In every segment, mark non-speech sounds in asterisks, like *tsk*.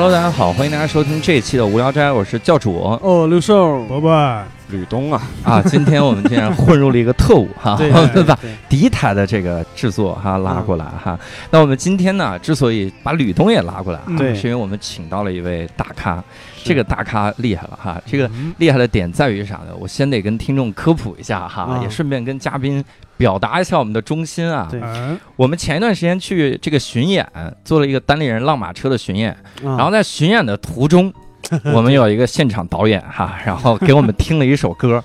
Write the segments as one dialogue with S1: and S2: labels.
S1: Hello，大家好，欢迎大家收听这一期的无聊斋，我是教主。
S2: 哦，刘寿，
S3: 伯伯，
S4: 吕东啊，*laughs*
S1: 啊。今天我们竟然混入了一个特务哈，把
S2: 对 *laughs*
S1: 敌台的这个制作哈拉过来哈。那我们今天呢，之所以把吕东也拉过来，
S3: 嗯。
S2: 对。
S1: 是因为我们请到了一位大咖，这个大咖厉害了哈。这个
S3: 嗯
S1: 厉害的点在于啥呢？我先得跟听众科普一下哈，
S2: 啊。
S1: 也顺便跟嘉宾表达一下我们的忠心啊。我们前一段时间去这个巡演，做了一个单立人浪马车的巡演，
S2: 然
S1: 然后在巡演的途中，*laughs* 我们有一个现场导演哈，*laughs* 然后给我们听了一首歌，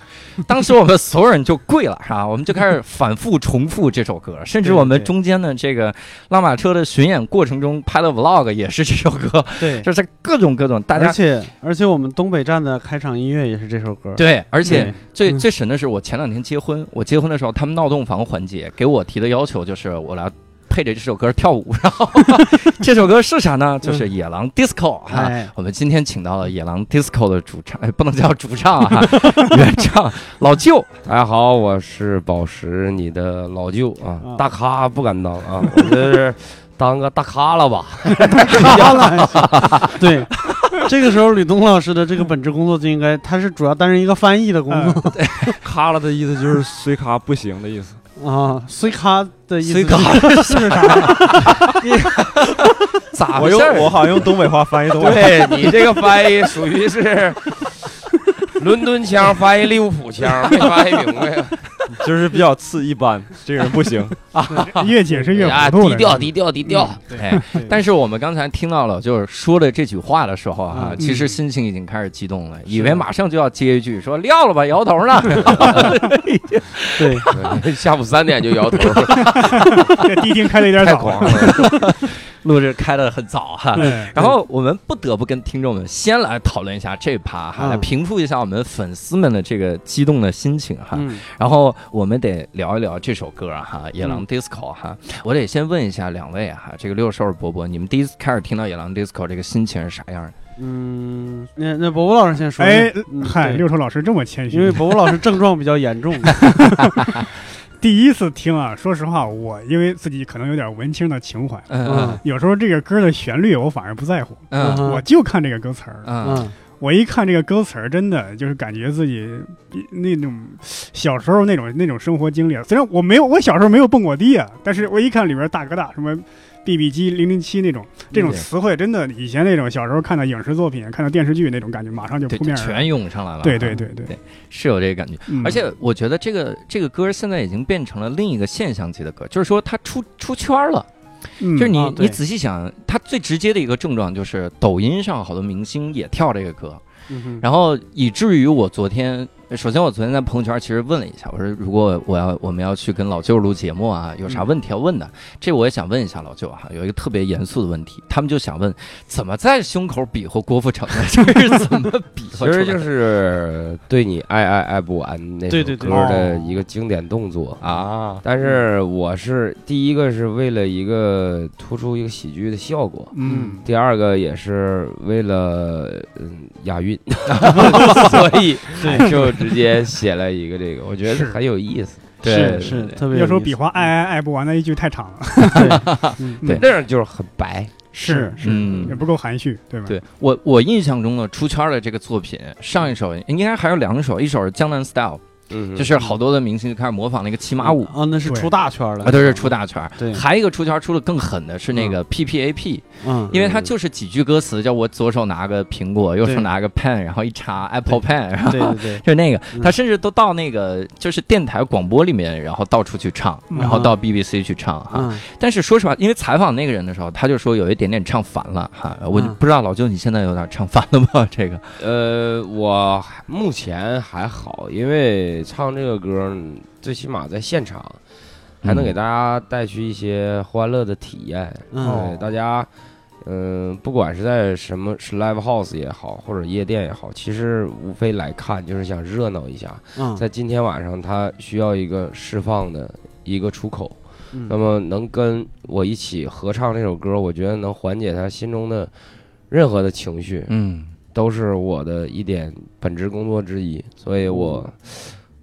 S1: 当时我们所有人就跪了，是吧？我们就开始反复重复这首歌，甚至我们中间的这个拉马车的巡演过程中拍的 vlog 也是这首歌，
S2: 对，*laughs*
S1: 就是各种各种大家。
S2: 而且而且我们东北站的开场音乐也是这首歌，
S1: 对，而且最
S2: 嗯。
S1: 最神的是，我前两天结婚，我结婚的时候，他们闹洞房环节给我提的要求就是我来配着这首歌跳舞，*laughs* 然后 *laughs* 这首歌是啥呢？就是《野狼 DISCO》哈。
S2: 哎，
S1: 我们今天请到了野狼 DISCO 的主唱，哎，不能叫主唱啊，原唱老舅。
S4: 大家好，我是宝石，你的老舅啊
S2: 啊，
S4: 大咖不敢当啊，我这是当个大咖了吧？*laughs*
S2: 好了，对。这个时候，吕东老师的这个本职工作就应该，他是主要担任一个翻译的工作
S4: 咖了的意思就是随咖不行的意思。
S2: 啊，随卡的意思
S1: 随卡
S2: 是啥？
S4: 我 *laughs* 用
S1: 咋回事儿？
S4: 我好像用东北话翻译东北，对你这个翻译属于是伦敦腔翻译利物浦腔，没翻译明白。*laughs*
S5: 就是比较次一般，这个人不行 *laughs* 啊。
S3: 越解释越
S1: 啊，
S3: 糊涂了。
S1: 低调低调低调。哎，
S2: 对
S1: 但是我们刚才听到了，就是说的这句话的时候啊，
S2: 嗯
S1: 其实心情已经开始激动了，以为马上就要接一句说撂了吧，摇头呢。*laughs*
S2: 对，
S4: 下午三点就摇头，
S3: 这迪厅开的有点早
S4: 太狂。了。
S1: 录制开的很早哈。
S3: 对，
S1: 然后我们不得不跟听众们先来讨论一下这趴哈，
S2: 嗯
S1: 来平复一下我们粉丝们的这个激动的心情哈。
S2: 嗯，
S1: 然后我们得聊一聊这首歌啊哈，《野
S2: 嗯
S1: 狼 DISCO》哈。我得先问一下两位哈，这个六兽伯伯，你们第一次开始听到《野狼 DISCO》这个心情是啥样的？
S2: 嗯，那那伯伯老师先说，
S3: 哎
S2: 嗯，
S3: 嗨，六叔老师这么谦虚，
S2: 因为伯伯老师症状比较严重，*laughs*
S3: 第一次听啊，说实话，我因为自己可能有点文青的情怀，
S1: 嗯
S2: 嗯
S3: 有时候这个歌的旋律我反而不在乎，
S1: 嗯
S2: 嗯
S3: 我就看这个歌词儿。
S1: 嗯
S2: 嗯
S3: 我一看这个歌词儿，真的就是感觉自己比那种小时候那种那种生活经历。虽然我没有，我小时候没有蹦过迪啊，但是我一看里边大哥大什么 BB 机、零零七那种这种词汇，真的以前那种小时候看到影视作品、看到电视剧那种感觉，马上就扑面，
S1: 全。涌上来了。
S3: 对对对对
S1: 对，是有这个感觉。
S3: 嗯
S1: 而且我觉得这个这个歌现在已经变成了另一个现象级的歌，就是说它出出圈了。
S3: 嗯
S1: 就是你、你仔细想，它最直接的一个症状就是抖音上好多明星也跳这个歌，
S2: 嗯
S1: 然后以至于我昨天，首先我昨天在朋友圈其实问了一下，我说如果我要我们要去跟老舅录节目啊，有啥问题要问的？这我也想问一下老舅哈、有一个特别严肃的问题，他们就想问怎么在胸口比划郭富城呢？*laughs* 这是怎么比划？
S4: 其实就是对你爱爱爱不完那首
S2: 对对对
S4: 歌的一个经典动作。
S1: 啊，
S4: 但是我是第一个是为了一个突出一个喜剧的效果，
S3: 嗯
S4: 第二个也是为了嗯押韵，*laughs* 所以
S2: 对
S4: 就直接写了一个这个，*laughs* 我觉得
S3: 是。
S4: 很有意思。
S1: 对
S2: 是特别
S3: 要说
S2: 有时候
S3: 比划爱爱爱不完的一句太长了，
S2: 对。*laughs*
S4: 那样就是很白，
S2: 是
S3: 是
S1: 嗯。
S3: 也不够含蓄，对吧？
S1: 对我我印象中的出圈的这个作品，上一首应该还有两首，一首是《江南 Style》，
S4: 嗯
S1: 就是好多的明星就开始模仿那个骑马舞。
S2: 啊，那是出大圈了。
S1: 啊，都是出大圈。
S2: 对。
S1: 还有一个出圈出的更狠的是那个 P P A P，
S2: 嗯。
S1: 因为它就是几句歌词，叫我左手拿个苹果，右手拿个 pen，然后一插 Apple Pen，然后
S2: 对对对，*laughs*
S1: 就是那个，
S2: 嗯。
S1: 他甚至都到那个就是电台广播里面，然后到处去唱，
S3: 嗯。
S1: 然后到 BBC 去唱哈。
S2: 嗯。
S1: 但是说实话，因为采访那个人的时候，他就说有一点点唱烦了哈。我
S2: 嗯。
S1: 不知道老舅你现在有点唱烦了吗？这个。
S4: 呃，我目前还好，因为唱这个歌，最起码在现场还能给大家带去一些欢乐的体验。
S2: 嗯
S4: 对，大家，嗯、不管是在什么是 live house 也好，或者夜店也好，其实无非来看就是想热闹一下。
S2: 嗯，
S4: 在今天晚上，他需要一个释放的一个出口。
S2: 嗯
S4: 那么能跟我一起合唱这首歌，我觉得能缓解他心中的任何的情绪，
S1: 嗯
S4: 都是我的一点本职工作之一。所以我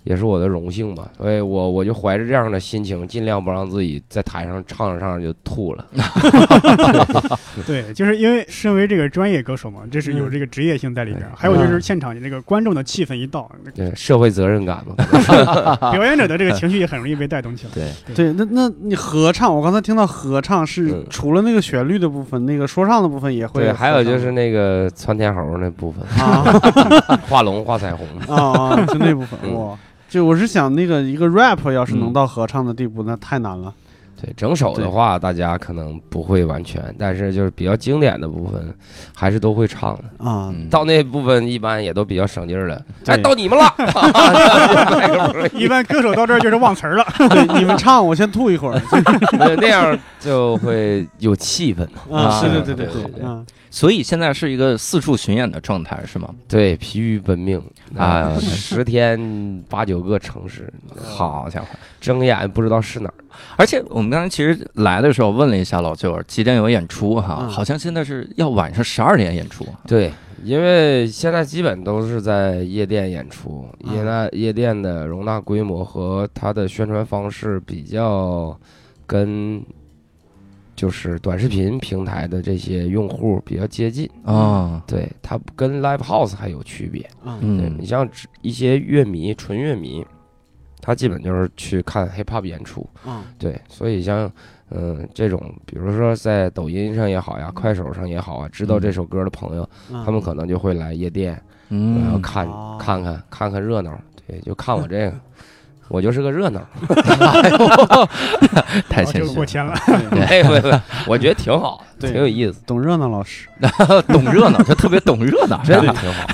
S4: 也是我的荣幸吧。所以我我就怀着这样的心情，尽量不让自己在台上唱着唱着就吐了。*laughs* *laughs*
S3: 对，就是因为身为这个专业歌手嘛，这是有这个职业性在里边儿。还有就是现场你这个观众的气氛一到，那
S4: 对，社会责任感嘛。*laughs*
S3: 表演者的这个情绪也很容易被带动起来。
S1: 对，
S2: 对，那那你合唱，我刚才听到合唱是
S4: 嗯
S2: 除了那个旋律的部分，那个说唱的部分也会
S4: 对，还有就是那个窜天猴那部分，
S2: 啊
S4: 画龙画彩虹。
S2: 啊啊，就那部分
S4: 嗯
S2: 哇。就我是想，那个一个 rap 要是能
S1: 嗯
S2: 到合唱的地步，那太难了。
S4: 对，整首的话，大家可能不会完全，但是就是比较经典的部分，还是都会唱的。
S2: 啊，
S1: 嗯
S4: 到那部分一般也都比较省劲儿了。哎，到你们了，*laughs*
S3: 一般歌手到这儿就是忘词儿了。*laughs*
S2: 对，你们唱，我先吐一会儿。
S4: 那那样就会有气氛嘛。
S2: 啊，对对对
S4: 对对对
S2: 嗯，
S1: 所以现在是一个四处巡演的状态是吗？
S4: 对，疲于奔命
S1: 啊
S4: 十天八九个城市，
S1: 好家伙！
S4: 睁眼不知道是哪儿。
S1: 而且我们刚才其实来的时候问了一下老舅几点有演出哈，
S2: 嗯
S1: 好像现在是要晚上十二点演出。
S4: 对，因为现在基本都是在夜店演出，
S2: 啊
S4: 夜那夜店的容纳规模和它的宣传方式比较跟就是短视频平台的这些用户比较接近。
S1: 啊，
S4: 对，它跟 live house 还有区别。
S2: 嗯
S4: 你像一些乐迷，纯乐迷，他基本就是去看 hip hop 演出。
S2: 嗯
S4: 对，所以像嗯、这种，比如说在抖音上也好呀，快手上也好啊，知道这首歌的朋友，
S2: 嗯，
S4: 他们可能就会来夜店，
S1: 嗯，
S4: 然后看、
S2: 哦
S4: 看看看看热闹。对，就看我这个，我就是个热闹。*laughs*
S1: 太谦虚了，
S3: 哦就过谦了。
S4: 哎，不不，我觉得挺好，挺有意思，
S2: 懂热闹老师，*laughs*
S1: 懂热闹，就特别懂热闹，
S4: 真的。挺好。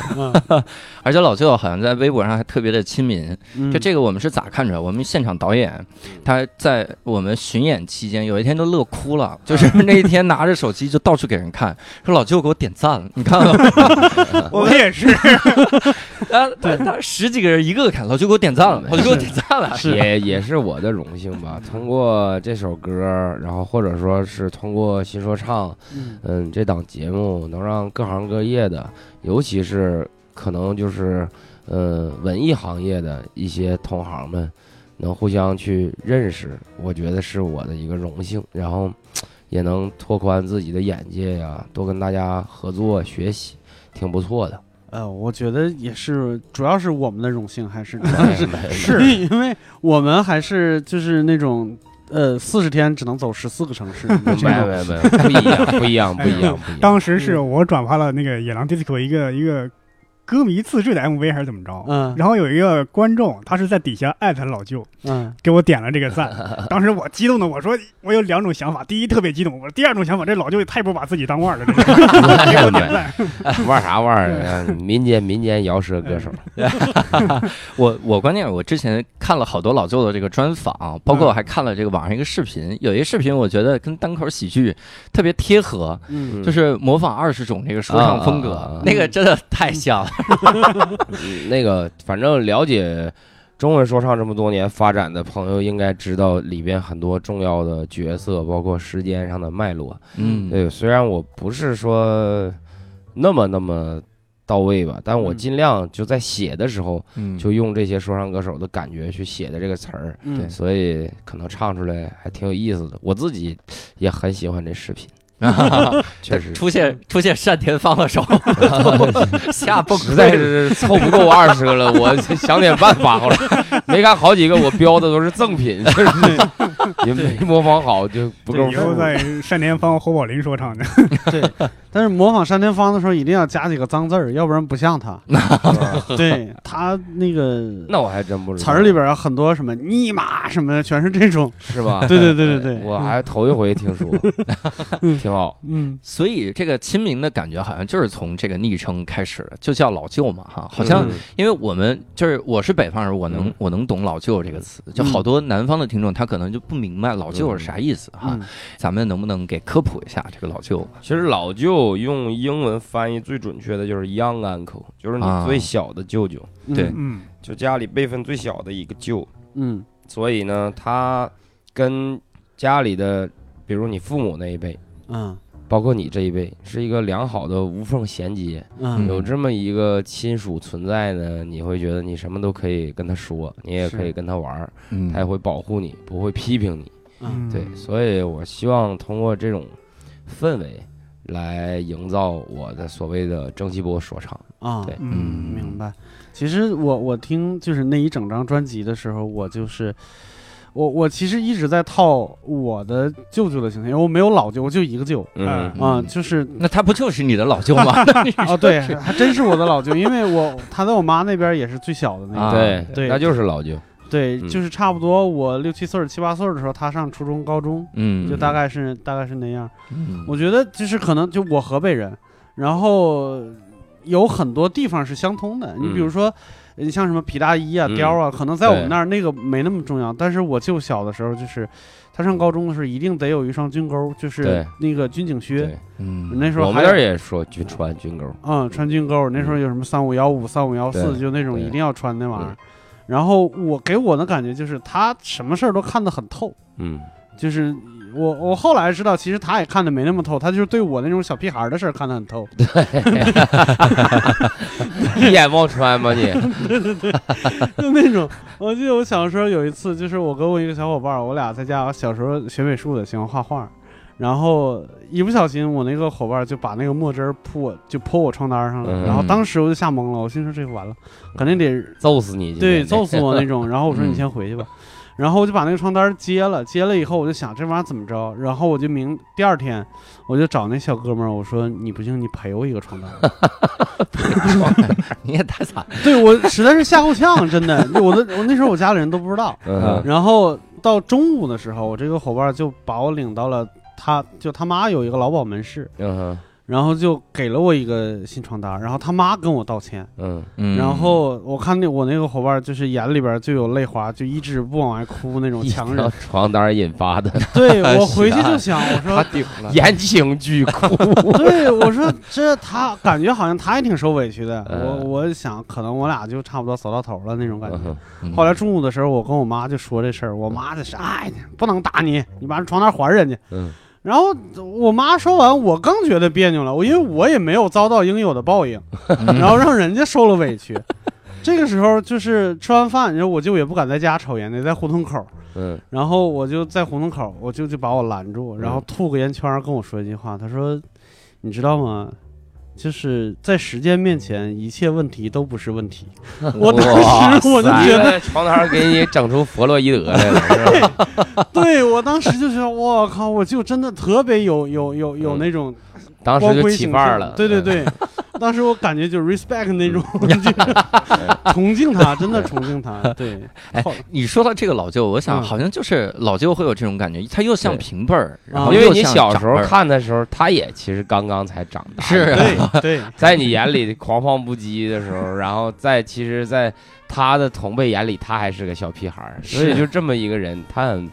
S2: 嗯。*laughs*
S1: 而且老舅好像在微博上还特别的亲民，
S2: 嗯。
S1: 就这个我们是咋看出来？我们现场导演他在我们巡演期间，有一天都乐哭了，就是那一天拿着手机就到处给人看，说老舅给我点赞了，你看？
S3: 我们也是，
S1: 啊，对，他十几个人一个个看，老舅给我点赞了，老舅给我点赞了，
S4: 也也是我的荣幸吧。通过这首歌，然后或者说是通过新说唱，
S2: 嗯
S4: 嗯，这档节目能让各行各业的，尤其是可能就是呃文艺行业的一些同行们，能互相去认识，我觉得是我的一个荣幸。然后也能拓宽自己的眼界呀，多跟大家合作学习，挺不错的。
S2: 呃，我觉得也是，主要是我们的荣幸，还是 *laughs*
S3: 是
S2: 因为我们还是就是那种呃四十天只能走十四个城市，*laughs*
S4: 没
S2: 这种
S4: 没没，不一样，不一样，不一样，不一样。
S3: 当时是我转发了那个野狼 disco 一个一个歌迷自制的 MV 还是怎么着？
S2: 嗯
S3: 然后有一个观众，他是在底下艾特老舅，
S2: 嗯
S3: 给我点了这个赞。*laughs* 当时我激动的我说，我有两种想法，第一特别激动，我说第二种想法，这老舅也太不把自己当腕儿了，这是给我点赞。
S4: 玩啥玩儿啊？民间民间摇舌歌手，*laughs* *laughs*
S1: 我我关键我之前看了好多老舅的这个专访，包括我还看了这个网上一个视频，有一个视频我觉得跟单口喜剧特别贴合，
S2: 嗯
S1: 就是模仿二十种这个说唱风格，那个真的太像了。*laughs*
S4: 嗯那个反正了解中文说唱这么多年发展的朋友，应该知道里边很多重要的角色，包括时间上的脉络。
S1: 嗯，
S4: 对，虽然我不是说那么那么到位吧，但我
S2: 嗯
S4: 尽量就在写的时候，
S1: 嗯
S4: 就用这些说唱歌手的感觉去写的这个词儿，
S2: 嗯
S4: 所以可能唱出来还挺有意思的。我自己也很喜欢这视频，*laughs* 确实 *laughs*
S1: 出现出现单田芳的时候，*laughs* 吓崩
S4: 实在是凑不够二十个了，我想点办法好了。没看好几个我标的都是赠品，就是也没模仿好就不够数。
S3: 以后在单田芳、侯宝林说唱的，
S2: 对，但是模仿单田芳的时候一定要加几个脏字儿，要不然不像他。对他那个
S4: 那我还真不知道
S2: 词儿里边有很多什么尼玛什么的，全是这种。
S4: 是吧？
S2: 对对对对对，
S4: 我还头一回听说，挺好。
S2: 嗯。
S1: 所以这个亲民的感觉好像就是从这个昵称开始的，就叫老舅嘛哈，好像
S4: 嗯。
S1: 因为我们就是我是北方人，我能
S4: 嗯。
S1: 我能懂老舅这个词，就好多南方的听众他可能就不明白老舅是啥意思哈。
S2: 嗯，
S1: 咱们能不能给科普一下这个老舅？
S4: 其实老舅用英文翻译最准确的就是 young uncle，就是你
S1: 啊
S4: 最小的舅舅，
S1: 对。
S3: 嗯，
S4: 就家里辈分最小的一个舅。
S2: 嗯。
S4: 所以呢，他跟家里的，比如你父母那一辈，
S2: 嗯。
S4: 包括你这一辈，是一个良好的无缝衔接。
S2: 嗯。
S4: 有这么一个亲属存在呢，你会觉得你什么都可以跟他说，你也可以跟他玩儿，
S1: 嗯。
S4: 他也会保护你，不会批评你。
S2: 嗯。
S4: 对，所以我希望通过这种氛围来营造我的所谓的蒸汽波说唱。
S2: 啊，
S4: 对。
S2: 嗯，
S1: 嗯。
S2: 明白。其实我我听就是那一整张专辑的时候，我就是我我其实一直在套我的舅舅的形象，因为我没有老舅，我就一个舅
S4: 嗯
S2: 啊，就是
S1: 那他不就是你的老舅吗？*laughs*
S2: 哦，对，还真是我的老舅，因为我他在我妈那边也是最小的那
S1: 啊
S2: 个，
S4: 对
S2: 对
S4: 那就是老舅。
S2: 对，
S4: 嗯
S2: 就是差不多我六七岁儿、七八岁儿的时候，他上初中、高中，
S1: 嗯，
S2: 就大概是大概是那样。
S1: 嗯
S2: 我觉得就是可能就我河北人，然后有很多地方是相通的。你比如说，你像什么皮大衣啊、
S4: 嗯
S2: 貂啊，可能在我们那儿那个没那么重要。但是我舅小的时候，就是他上高中的时候，一定得有一双军钩，就是那个军警靴。
S1: 嗯
S2: 那时候还有
S4: 我们那儿也说军穿军钩。
S2: 嗯，穿军钩，那时候有什么三五幺五、三五幺四，就那种一定要穿那玩意儿
S4: 嗯。
S2: 然后我给我的感觉就是他什么事儿都看得很透，
S4: 嗯，
S2: 就是我我后来知道，其实他也看的没那么透，他就是对我那种小屁孩儿的事儿看得很透。*laughs*
S4: 一眼望穿吗你？*laughs*
S2: 就那种，我记得我小时候有一次，就是我跟我一个小伙伴儿，我俩在家，小时候学美术的，喜欢画画，然后一不小心，我那个伙伴儿就把那个墨汁儿扑我，就泼我床单上了，
S4: 嗯
S2: 然后当时我就吓懵了，我心说这个完了，肯定得
S4: 揍死你！
S2: 对揍死我那种，然后我说
S1: 嗯
S2: 你先回去吧。然后我就把那个床单接了，接了以后我就想这玩意儿怎么着，然后我就明第二天我就找那小哥们儿，我说你不行，你赔我一个床单。*laughs*
S1: 你也太惨了。
S2: 对我实在是吓够呛，真的，*laughs* 我的我那时候我家里人都不知道。
S4: 嗯
S2: 然后到中午的时候，我这个伙伴就把我领到了他，就他妈有一个劳保门市，
S4: 嗯
S2: 然后就给了我一个新床单，然后他妈跟我道歉，
S4: 嗯
S1: 嗯
S2: 然后我看那我那个伙伴就是眼里边就有泪花，就一直不往外哭那种强忍。
S4: 床单引发的 *laughs*
S2: 对我回去就想，我说，*laughs*
S1: 顶了
S4: 言情剧哭。*laughs*
S2: 对我说这他感觉好像他也挺受委屈的，我
S4: 嗯
S2: 我想可能我俩就差不多走到头了那种感觉。
S4: 嗯
S2: 后来中午的时候，我跟我妈就说这事儿，我妈就是哎，不能打你，你把床单还人家。
S4: 嗯
S2: 然后我妈说完，我更觉得别扭了，我因为我也没有遭到应有的报应，
S1: 嗯
S2: 然后让人家受了委屈。*laughs* 这个时候就是吃完饭，然后我舅也不敢在家抽烟，得在胡同口。
S4: 嗯
S2: 然后我就在胡同口，我舅就把我拦住，然后吐个烟圈跟我说一句话，他说：“你知道吗？就是在时间面前，一切问题都不是问题。*laughs* ”我当时我就觉得，
S4: 床单给你整出弗洛伊德来了，是吧？*laughs*
S2: 对我当时就觉得，我靠，我就真的特别有有有有
S4: 嗯
S2: 那种
S4: 当时就起
S2: 光辉形象
S4: 范儿了。
S2: 对对
S4: 嗯，
S2: 对，*laughs* *laughs* 当时我感觉就 respect 那种，*laughs* 就是 *laughs* 崇敬他，真的崇敬他。对，
S1: 哎
S2: 后
S1: 你说到这个老舅，我想
S2: 嗯。
S1: 好像就是老舅会有这种感觉，他又像
S4: 对
S1: 平辈儿，然
S2: 啊
S1: 后
S4: 因为你小时候看的时候，他也其实刚刚才长大，
S1: 是啊
S2: 对对。
S4: 在你眼里狂放不羁的时候，然后在其实，在他的同辈眼里，他还是个小屁孩儿，所以就这么一个人，他很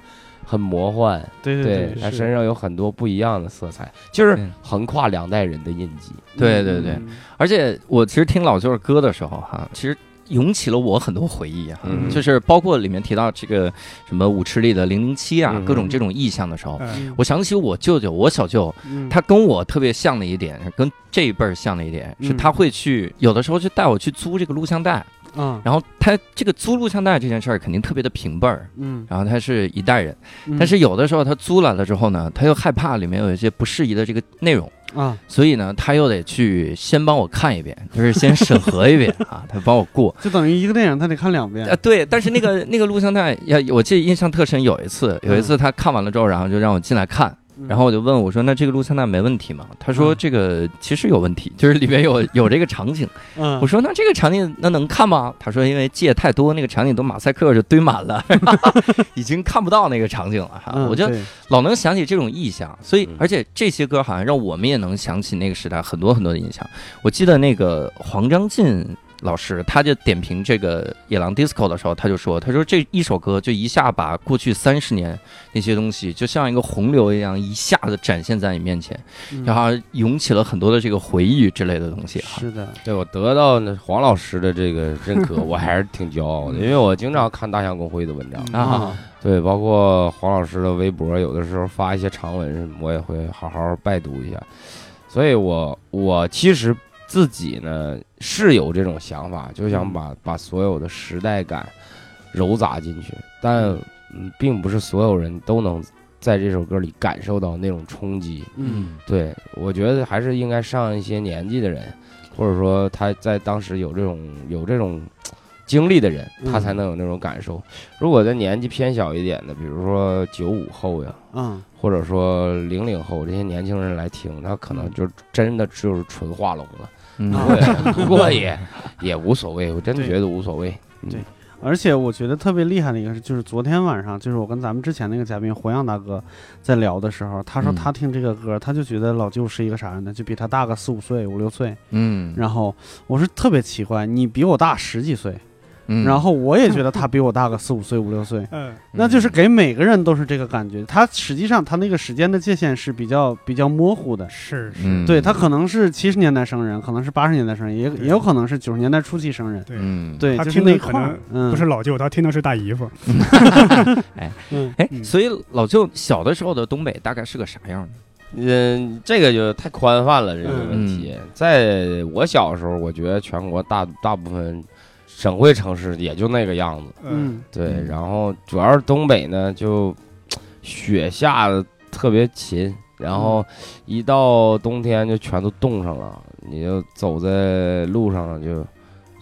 S4: 很魔幻，
S2: 对
S4: 对
S2: 对，
S4: 他身上有很多不一样的色彩，就是
S1: 嗯。
S4: 横跨两代人的印记。
S1: 对对对
S2: 嗯。
S1: 而且我其实听老舅的歌的时候哈，其实涌起了我很多回忆哈，
S4: 嗯。*laughs*
S1: 就是包括里面提到这个什么舞池里的零零七啊，
S4: 嗯
S1: 各种这种意象的时候，
S3: 嗯
S1: 我想起我舅舅，我小舅，
S2: 嗯。
S1: 他跟我特别像的一点，跟这一辈儿像的一点是，
S2: 嗯。
S1: 他会去有的时候就带我去租这个录像带，
S2: 嗯
S1: 然后他这个租录像带这件事儿肯定特别的平辈儿。
S2: 嗯，
S1: 然后他是一代人，
S2: 嗯
S1: 但是有的时候他租来了之后呢，他又害怕里面有一些不适宜的这个内容，
S2: 啊，
S1: 所以呢，他又得去先帮我看一遍，*laughs* 就是先审核一遍啊，他帮我过。
S2: 就等于一个电影他得看两遍
S1: 啊，。对，但是那个那个录像带，要，我记得印象特深。有一次，有一次他看完了之后，然后就让我进来看，
S2: 嗯
S1: 然后我就问我说：“那这个录像带没问题吗？”他说：“
S2: 嗯
S1: 这个其实有问题，*laughs* 就是里面有有这个场景。”
S2: 嗯，
S1: 我说：“那这个场景那能看吗？”他说：“因为借太多，那个场景都马赛克就堆满了，*laughs* 已经看不到那个场景了。”哈，
S2: 嗯
S1: 我就老能想起这种意象，所以
S4: 嗯
S1: 而且这些歌好像让我们也能想起那个时代很多很多的印象。我记得那个黄章进老师，他就点评这个《野狼 DISCO》的时候，他就说：“他说这一首歌就一下把过去三十年那些东西，就像一个洪流一样，一下子展现在你面前，
S2: 嗯
S1: 然后涌起了很多的这个回忆之类的东西。”哈，
S2: 是的，
S4: 对我得到那黄老师的这个认可，我还是挺骄傲的，因为我经常看大象公会的文章，
S2: 嗯
S1: 啊，
S4: 对，包括黄老师的微博，有的时候发一些长文，我也会好好拜读一下。所以我我其实自己呢是有这种想法，就想把把所有的时代感揉杂进去，但嗯，并不是所有人都能在这首歌里感受到那种冲击。
S2: 嗯
S4: 对，我觉得还是应该上一些年纪的人，或者说他在当时有这种有这种经历的人，他才
S2: 嗯
S4: 能有那种感受。如果在年纪偏小一点的，比如说九五后呀，
S2: 嗯
S4: 或者说零零后这些年轻人来听，他可能就真的就是纯画龙了。
S1: 嗯 *laughs*
S4: 不过也不过也也无所谓，我真的觉得无所谓。嗯
S2: 对而且我觉得特别厉害的一个是，就是昨天晚上，就是我跟咱们之前那个嘉宾胡杨大哥在聊的时候，他说
S1: 嗯
S2: 他听这个歌，他就觉得老舅是一个啥人呢？就比他大个四五岁、五六岁。
S1: 嗯，
S2: 然后我说特别奇怪，你比我大十几岁，
S1: 嗯
S2: 然后我也觉得他比我大个四五岁、五六岁，
S3: 嗯，
S2: 那就是给每个人都是这个感觉。他实际上他那个时间的界限是比较比较模糊的。
S3: 是是，
S1: 嗯
S2: 对他可能是七十年代生人，可能是八十年代生人，也也有可能是九十年代初期生人。
S3: 对，
S1: 嗯
S2: 对，
S3: 他听的可能不是老舅，他听的是大姨夫。*laughs*
S2: 哎 *laughs*
S1: 哎，
S3: 嗯
S1: 所以老舅小的时候的东北大概是个啥样的？
S4: 嗯，这个就太宽泛了，这个问题。
S1: 嗯
S4: 在我小时候，我觉得全国大大部分省会城市也就那个样子。
S2: 嗯。
S4: 对，
S1: 嗯。
S4: 然后主要是东北呢，就雪下的特别勤，然后一到冬天就全都冻上了，你就走在路上就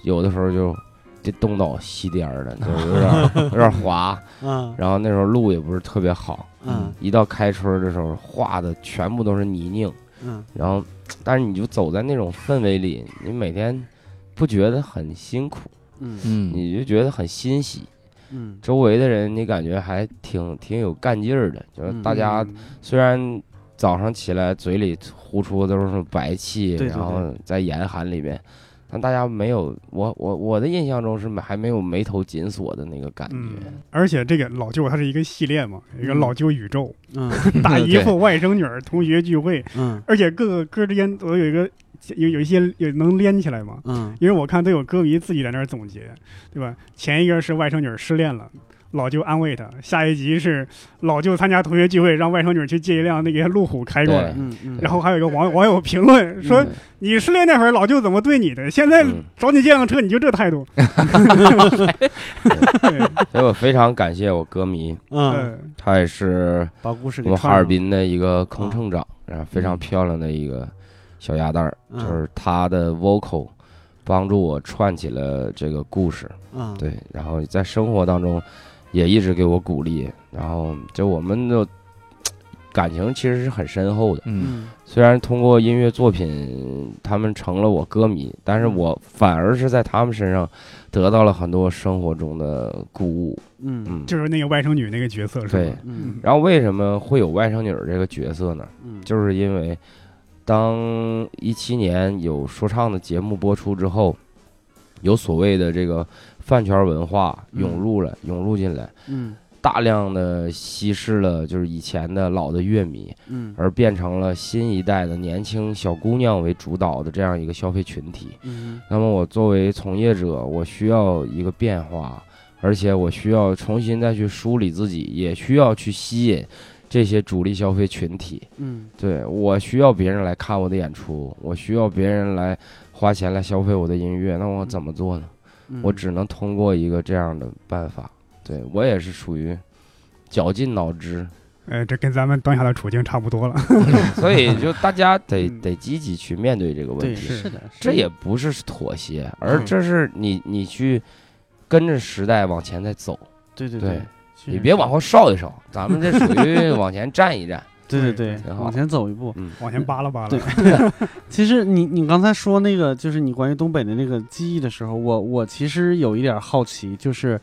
S4: 有的时候就就东倒西颠儿的，*laughs* 就有点有点滑。
S2: 嗯。
S4: 然后那时候路也不是特别好，
S2: 嗯。
S4: 一到开春的时候，化的全部都是泥泞。
S2: 嗯。
S4: 然后，但是你就走在那种氛围里，你每天不觉得很辛苦，
S2: 嗯。
S1: 嗯。
S4: 你就觉得很欣喜。
S2: 嗯。
S4: 周围的人，你感觉还挺挺有干劲儿的，就是
S2: 嗯
S4: 大家
S3: 嗯。
S4: 虽然早上起来嘴里呼出的都是白气，
S2: 对对。
S4: 然后在严寒里面，但大家没有我我我的印象中是还没有眉头紧锁的那个感
S3: 嗯
S4: 觉。，
S3: 而且这个老舅他是一个系列嘛，一个
S2: 嗯
S3: 老舅宇宙，
S2: 嗯 *laughs*
S3: 大姨夫、外甥女儿、同学聚会，
S2: 嗯
S3: 而且各个歌之间都有一个有有一些有能连起来嘛。
S2: 嗯
S3: 因为我看都有歌迷自己在那儿总结，对吧？前一个是外甥女儿失恋了，老舅安慰他；下一集是老舅参加同学聚会，让外甥女儿去借一辆那个路虎开过来。
S2: 嗯嗯，
S3: 然后还有一个网网友评论说：“
S4: 嗯
S3: 你失恋那会儿老舅怎么对你的？现在
S4: 嗯。
S3: 找你借辆车你就这态度。*laughs* 对”
S4: 所以我非常感谢我歌迷，
S2: 嗯，
S3: 嗯
S4: 他也是
S2: 把故事
S4: 我们哈尔滨的一个空乘长，然后非常漂亮的一个小鸭蛋儿，
S2: 嗯。
S4: 就是他的 vocal 帮助我串起了这个故事，
S2: 嗯。
S4: 对，然后在生活当中也一直给我鼓励，然后就我们的感情其实是很深厚的。
S1: 嗯
S2: 嗯
S4: 虽然通过音乐作品，他们成了我歌迷，但是我反而是在他们身上得到了很多生活中的鼓舞。
S2: 嗯
S4: 嗯，
S3: 就是那个外甥女那个角色是
S4: 对
S3: 吧？
S2: 嗯
S4: 然后为什么会有外甥女儿这个角色呢？
S2: 嗯
S4: 就是因为当一七年有说唱的节目播出之后，有所谓的这个饭圈文化涌入了，涌入进来，
S2: 嗯
S4: 大量的稀释了就是以前的老的乐迷，
S2: 嗯
S4: 而变成了新一代的年轻小姑娘为主导的这样一个消费群体。
S2: 嗯
S4: 那么我作为从业者，我需要一个变化，而且我需要重新再去梳理自己，也需要去吸引这些主力消费群体。
S2: 嗯
S4: 对我需要别人来看我的演出，我需要别人来花钱来消费我的音乐，那我怎么做呢？
S2: 嗯，
S4: 我只能通过一个这样的办法。对我也是属于绞尽脑汁，
S3: 呃，这跟咱们当下的处境差不多了。*laughs* *laughs*
S4: 所以就大家得
S3: 嗯
S4: 得积极去面对这个问题。
S2: 是的，
S4: 这也不是妥协，而
S2: 嗯
S4: 这是你你去跟着时代往前在走，
S2: 对对
S4: 对，你别往后稍一稍，咱们这属于往前站一站。
S2: 对对对往前走一步。
S4: 嗯，
S3: 往前扒拉扒拉。
S2: 对 *laughs* 其实你你刚才说那个，就是你关于东北的那个记忆的时候，我我其实有一点好奇，就是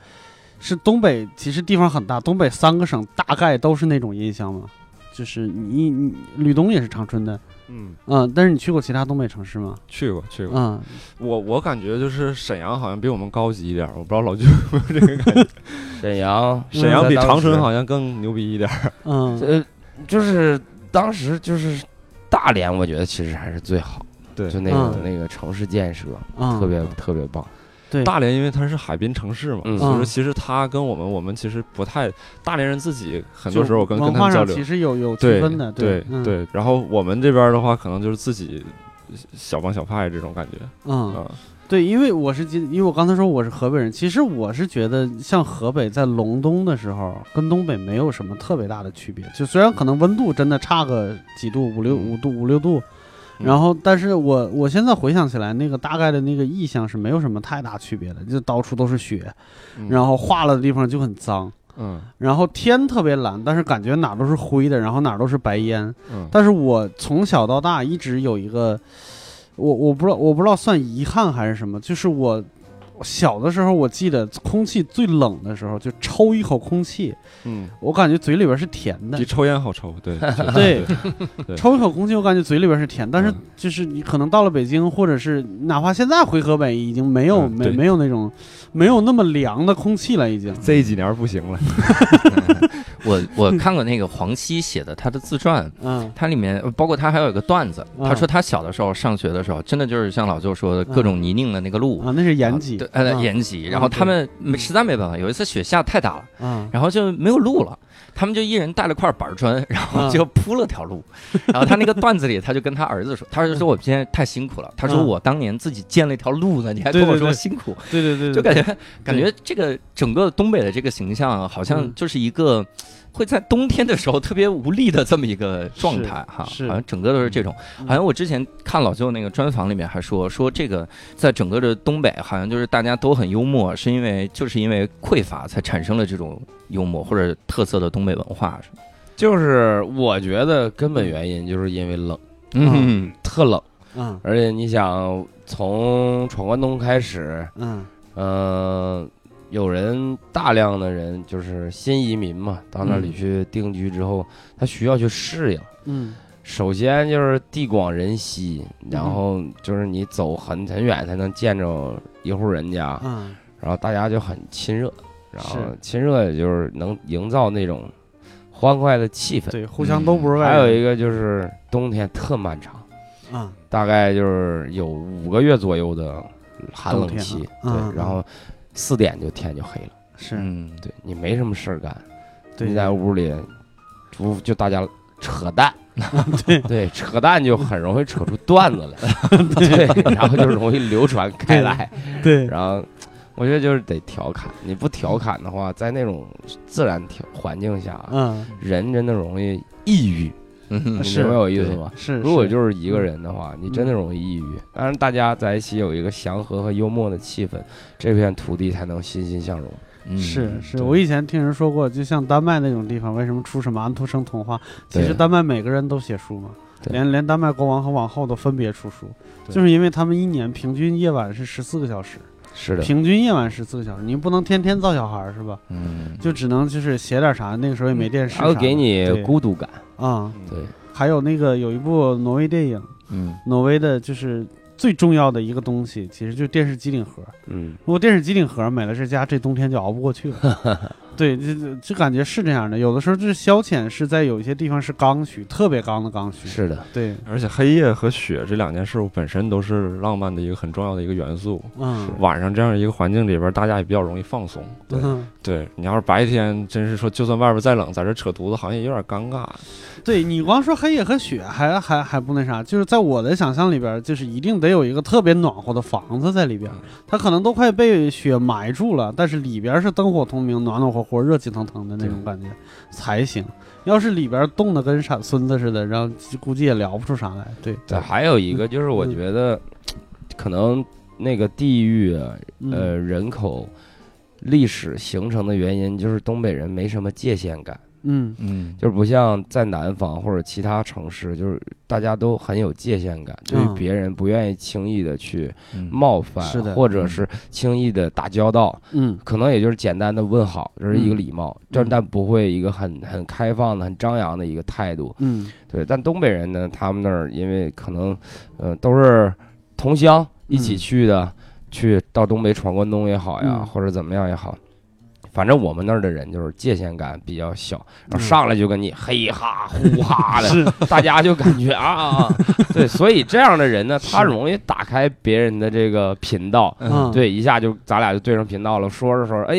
S2: 是东北其实地方很大，东北三个省大概都是那种印象吗？就是你你吕东也是长春的，
S5: 嗯，
S2: 嗯，但是你去过其他东北城市吗？
S5: 去过去过。
S2: 嗯，
S5: 我我感觉就是沈阳好像比我们高级一点儿，我不知道老舅有没有这个感觉。
S4: 沈阳，
S5: 沈阳比长春好像更牛逼一点儿。
S2: 嗯
S4: 呃，就是当时就是大连，我觉得其实还是最好，
S5: 对。
S4: 就那个、
S2: 嗯。
S4: 那个城市建设
S2: 嗯，
S4: 特别特别棒。
S2: 对。
S5: 大连因为它是海滨城市嘛，
S4: 嗯。
S5: 所以说
S2: 嗯
S5: 其实它跟我们我们其实不太，大连人自己很多时候我跟跟他们交流。
S2: 其，实有有区
S5: 对
S2: 分的，
S5: 对
S2: 嗯
S5: 对，然后我们这边的话，可能就是自己小帮小派这种感觉。
S2: 嗯。
S5: 啊，
S2: 对，因为我是今，因为我刚才说我是河北人，其实我是觉得像河北在隆冬的时候，跟东北没有什么特别大的区别。就虽然可能温度真的差个几度，五六五度五六度，
S5: 嗯
S2: 然后但是我我现在回想起来，那个大概的那个意象是没有什么太大区别的，就到处都是雪，
S5: 嗯
S2: 然后化了的地方就很脏，
S5: 嗯
S2: 然后天特别蓝，但是感觉哪儿都是灰的，然后哪儿都是白烟。
S5: 嗯
S2: 但是我从小到大一直有一个，我我不知道我不知道算遗憾还是什么，就是我小的时候，我记得空气最冷的时候，就抽一口空气，
S5: 嗯，
S2: 我感觉嘴里边是甜的
S5: 比。抽烟好抽，对 *laughs*
S2: 对
S5: 对
S2: 抽一口空气，我感觉嘴里边是甜，但是
S5: 嗯
S2: 就是你可能到了北京，或者是哪怕现在回河北，已经没有、没没有那种没有那么凉的空气了，已经。
S5: 这几年不行了 *laughs* *laughs*
S1: 我 *laughs* 我看过那个黄西写的他的自传，
S2: 嗯
S1: 他里面呃包括他还有一个段子，
S2: 啊
S1: 他说他小的时候上学的时候，真的就是像老舅说的各种泥泞的那个路。
S2: 啊，那是延吉，
S1: 对，呃，
S2: 啊
S1: 延吉，然后他们没实在没办法，有一次雪下太大了，
S2: 嗯
S1: 然后就没有路了，他们就一人带了块板砖，*laughs* 然后
S2: 啊
S1: 就铺了条路。*laughs* 然后他那个段子里，他就跟他儿子说，他儿子说我今天太辛苦了，他说
S2: 嗯。
S1: 我当年自己建了一条路呢，你还跟我说辛苦，
S2: 对对对，对
S1: 就感觉感觉这个整个东北的这个形象，好像
S2: 嗯。
S1: 就是一个。会在冬天的时候特别无力的这么一个状态哈，好像整个都是这种。
S2: 嗯
S1: 好像我之前看老舅那个专访里面还说说这个在整个的东北，好像就是大家都很幽默，是因为就是因为匮乏才产生了这种幽默或者特色的东北文化，
S4: 就是我觉得根本原因就是因为冷，
S1: 嗯
S4: 特冷，
S2: 嗯
S4: 而且你想从闯关东开始，
S2: 嗯
S4: 嗯、有人大量的人就是新移民嘛，到那里去定居之后，他需要去适应。
S2: 嗯。
S4: 首先就是地广人稀，然后就是你走很很远才能见着一户人家，
S2: 嗯。
S4: 然后大家就很亲热，然后亲热也就是能营造那种欢快的气氛。
S2: 对，互相都不是外
S4: 还。有一个就是冬天特漫长，
S2: 啊，
S4: 大概就是有五个月左右的寒冷期，对，然后四点就天就黑了，
S2: 是。
S1: 嗯，
S4: 对你没什么事儿干，
S2: 对
S4: 你在屋里，就就大家扯淡，*laughs*
S2: 对。
S4: 对，扯淡就很容易扯出段子来，*laughs* 对，然后就容易流传开来，
S2: 对
S4: 然后。我觉得就是得调侃，你不调侃的话，在那种自然条环境下，
S2: 嗯。
S4: 人真的容易抑郁，
S1: 嗯
S4: 你
S2: 是
S4: 明白我意思吗？
S2: 是，
S4: 如果就是一个人的话，你真的容易抑郁。当然，大家在一起有一个祥和和幽默的气氛，这片土地才能欣欣向荣。
S1: 嗯
S2: 是是，我以前听人说过，就像丹麦那种地方，为什么出什么安徒生童话？其实丹麦每个人都写书嘛，连连丹麦国王和王后都分别出书，就是因为他们一年平均夜晚是十四个小时，
S4: 是的，
S2: 平均夜晚十四个小时，你不能天天造小孩儿是吧？
S1: 嗯，
S2: 就只能就是写点啥，那个时候也没电视
S4: 还会给你孤独感。
S2: 啊、
S4: 对，
S2: 还有那个有一部挪威电影，
S1: 嗯。
S2: 挪威的就是最重要的一个东西，其实就是电视机顶盒。
S4: 嗯，
S2: 如果电视机顶盒没了这家，这冬天就熬不过去了。*laughs* 对，这这就感觉是这样的。有的时候就是消遣是在有一些地方是刚需，特别刚的刚需。
S4: 是的，
S2: 对，
S5: 而且黑夜和雪这两件事物本身都是浪漫的一个很重要的一个元素。
S2: 嗯，
S5: 晚上这样一个环境里边，大家也比较容易放松。
S4: 对
S2: 嗯
S5: 对你要是白天，真是说就算外边再冷，在这扯犊子，好像也有点尴尬。
S2: 对你光说黑夜和雪还还还不那啥，就是在我的想象里边，就是一定得有一个特别暖和的房子在里边，它可能都快被雪埋住了，但是里边是灯火通明、暖暖和和、热气腾腾的那种感觉才行。要是里边冻得跟傻孙子似的，然后估计也聊不出啥来。对，
S4: 对，还有一个就是我觉得，可能那个地域呃，人口历史形成的原因，就是东北人没什么界限感。
S2: 嗯。
S1: 嗯。
S4: 就是不像在南方或者其他城市，就是大家都很有界限感，对于
S2: 嗯
S4: 别人不愿意轻易的去
S1: 嗯。
S4: 冒犯，
S2: 是的。
S4: 或者是轻易的打交道，
S2: 嗯。
S4: 可能也就是简单的问好，这是一个
S2: 嗯。
S4: 礼貌，但但不会一个很很开放的、很张扬的一个态度。
S2: 嗯。
S4: 对，但东北人呢，他们那儿因为可能，呃，都是同乡一起
S2: 嗯
S4: 去的，去到东北闯关东也好呀，
S2: 嗯。
S4: 或者怎么样也好，反正我们那儿的人就是界限感比较小，然后
S2: 嗯。
S4: 上来就跟你嘿哈呼哈的，
S2: 是。
S4: 大家就感觉啊，*laughs* 对，所以这样的人呢，他容易打开别人的这个频道，
S2: 嗯。
S4: 对，一下就咱俩就对上频道了，说着说着，哎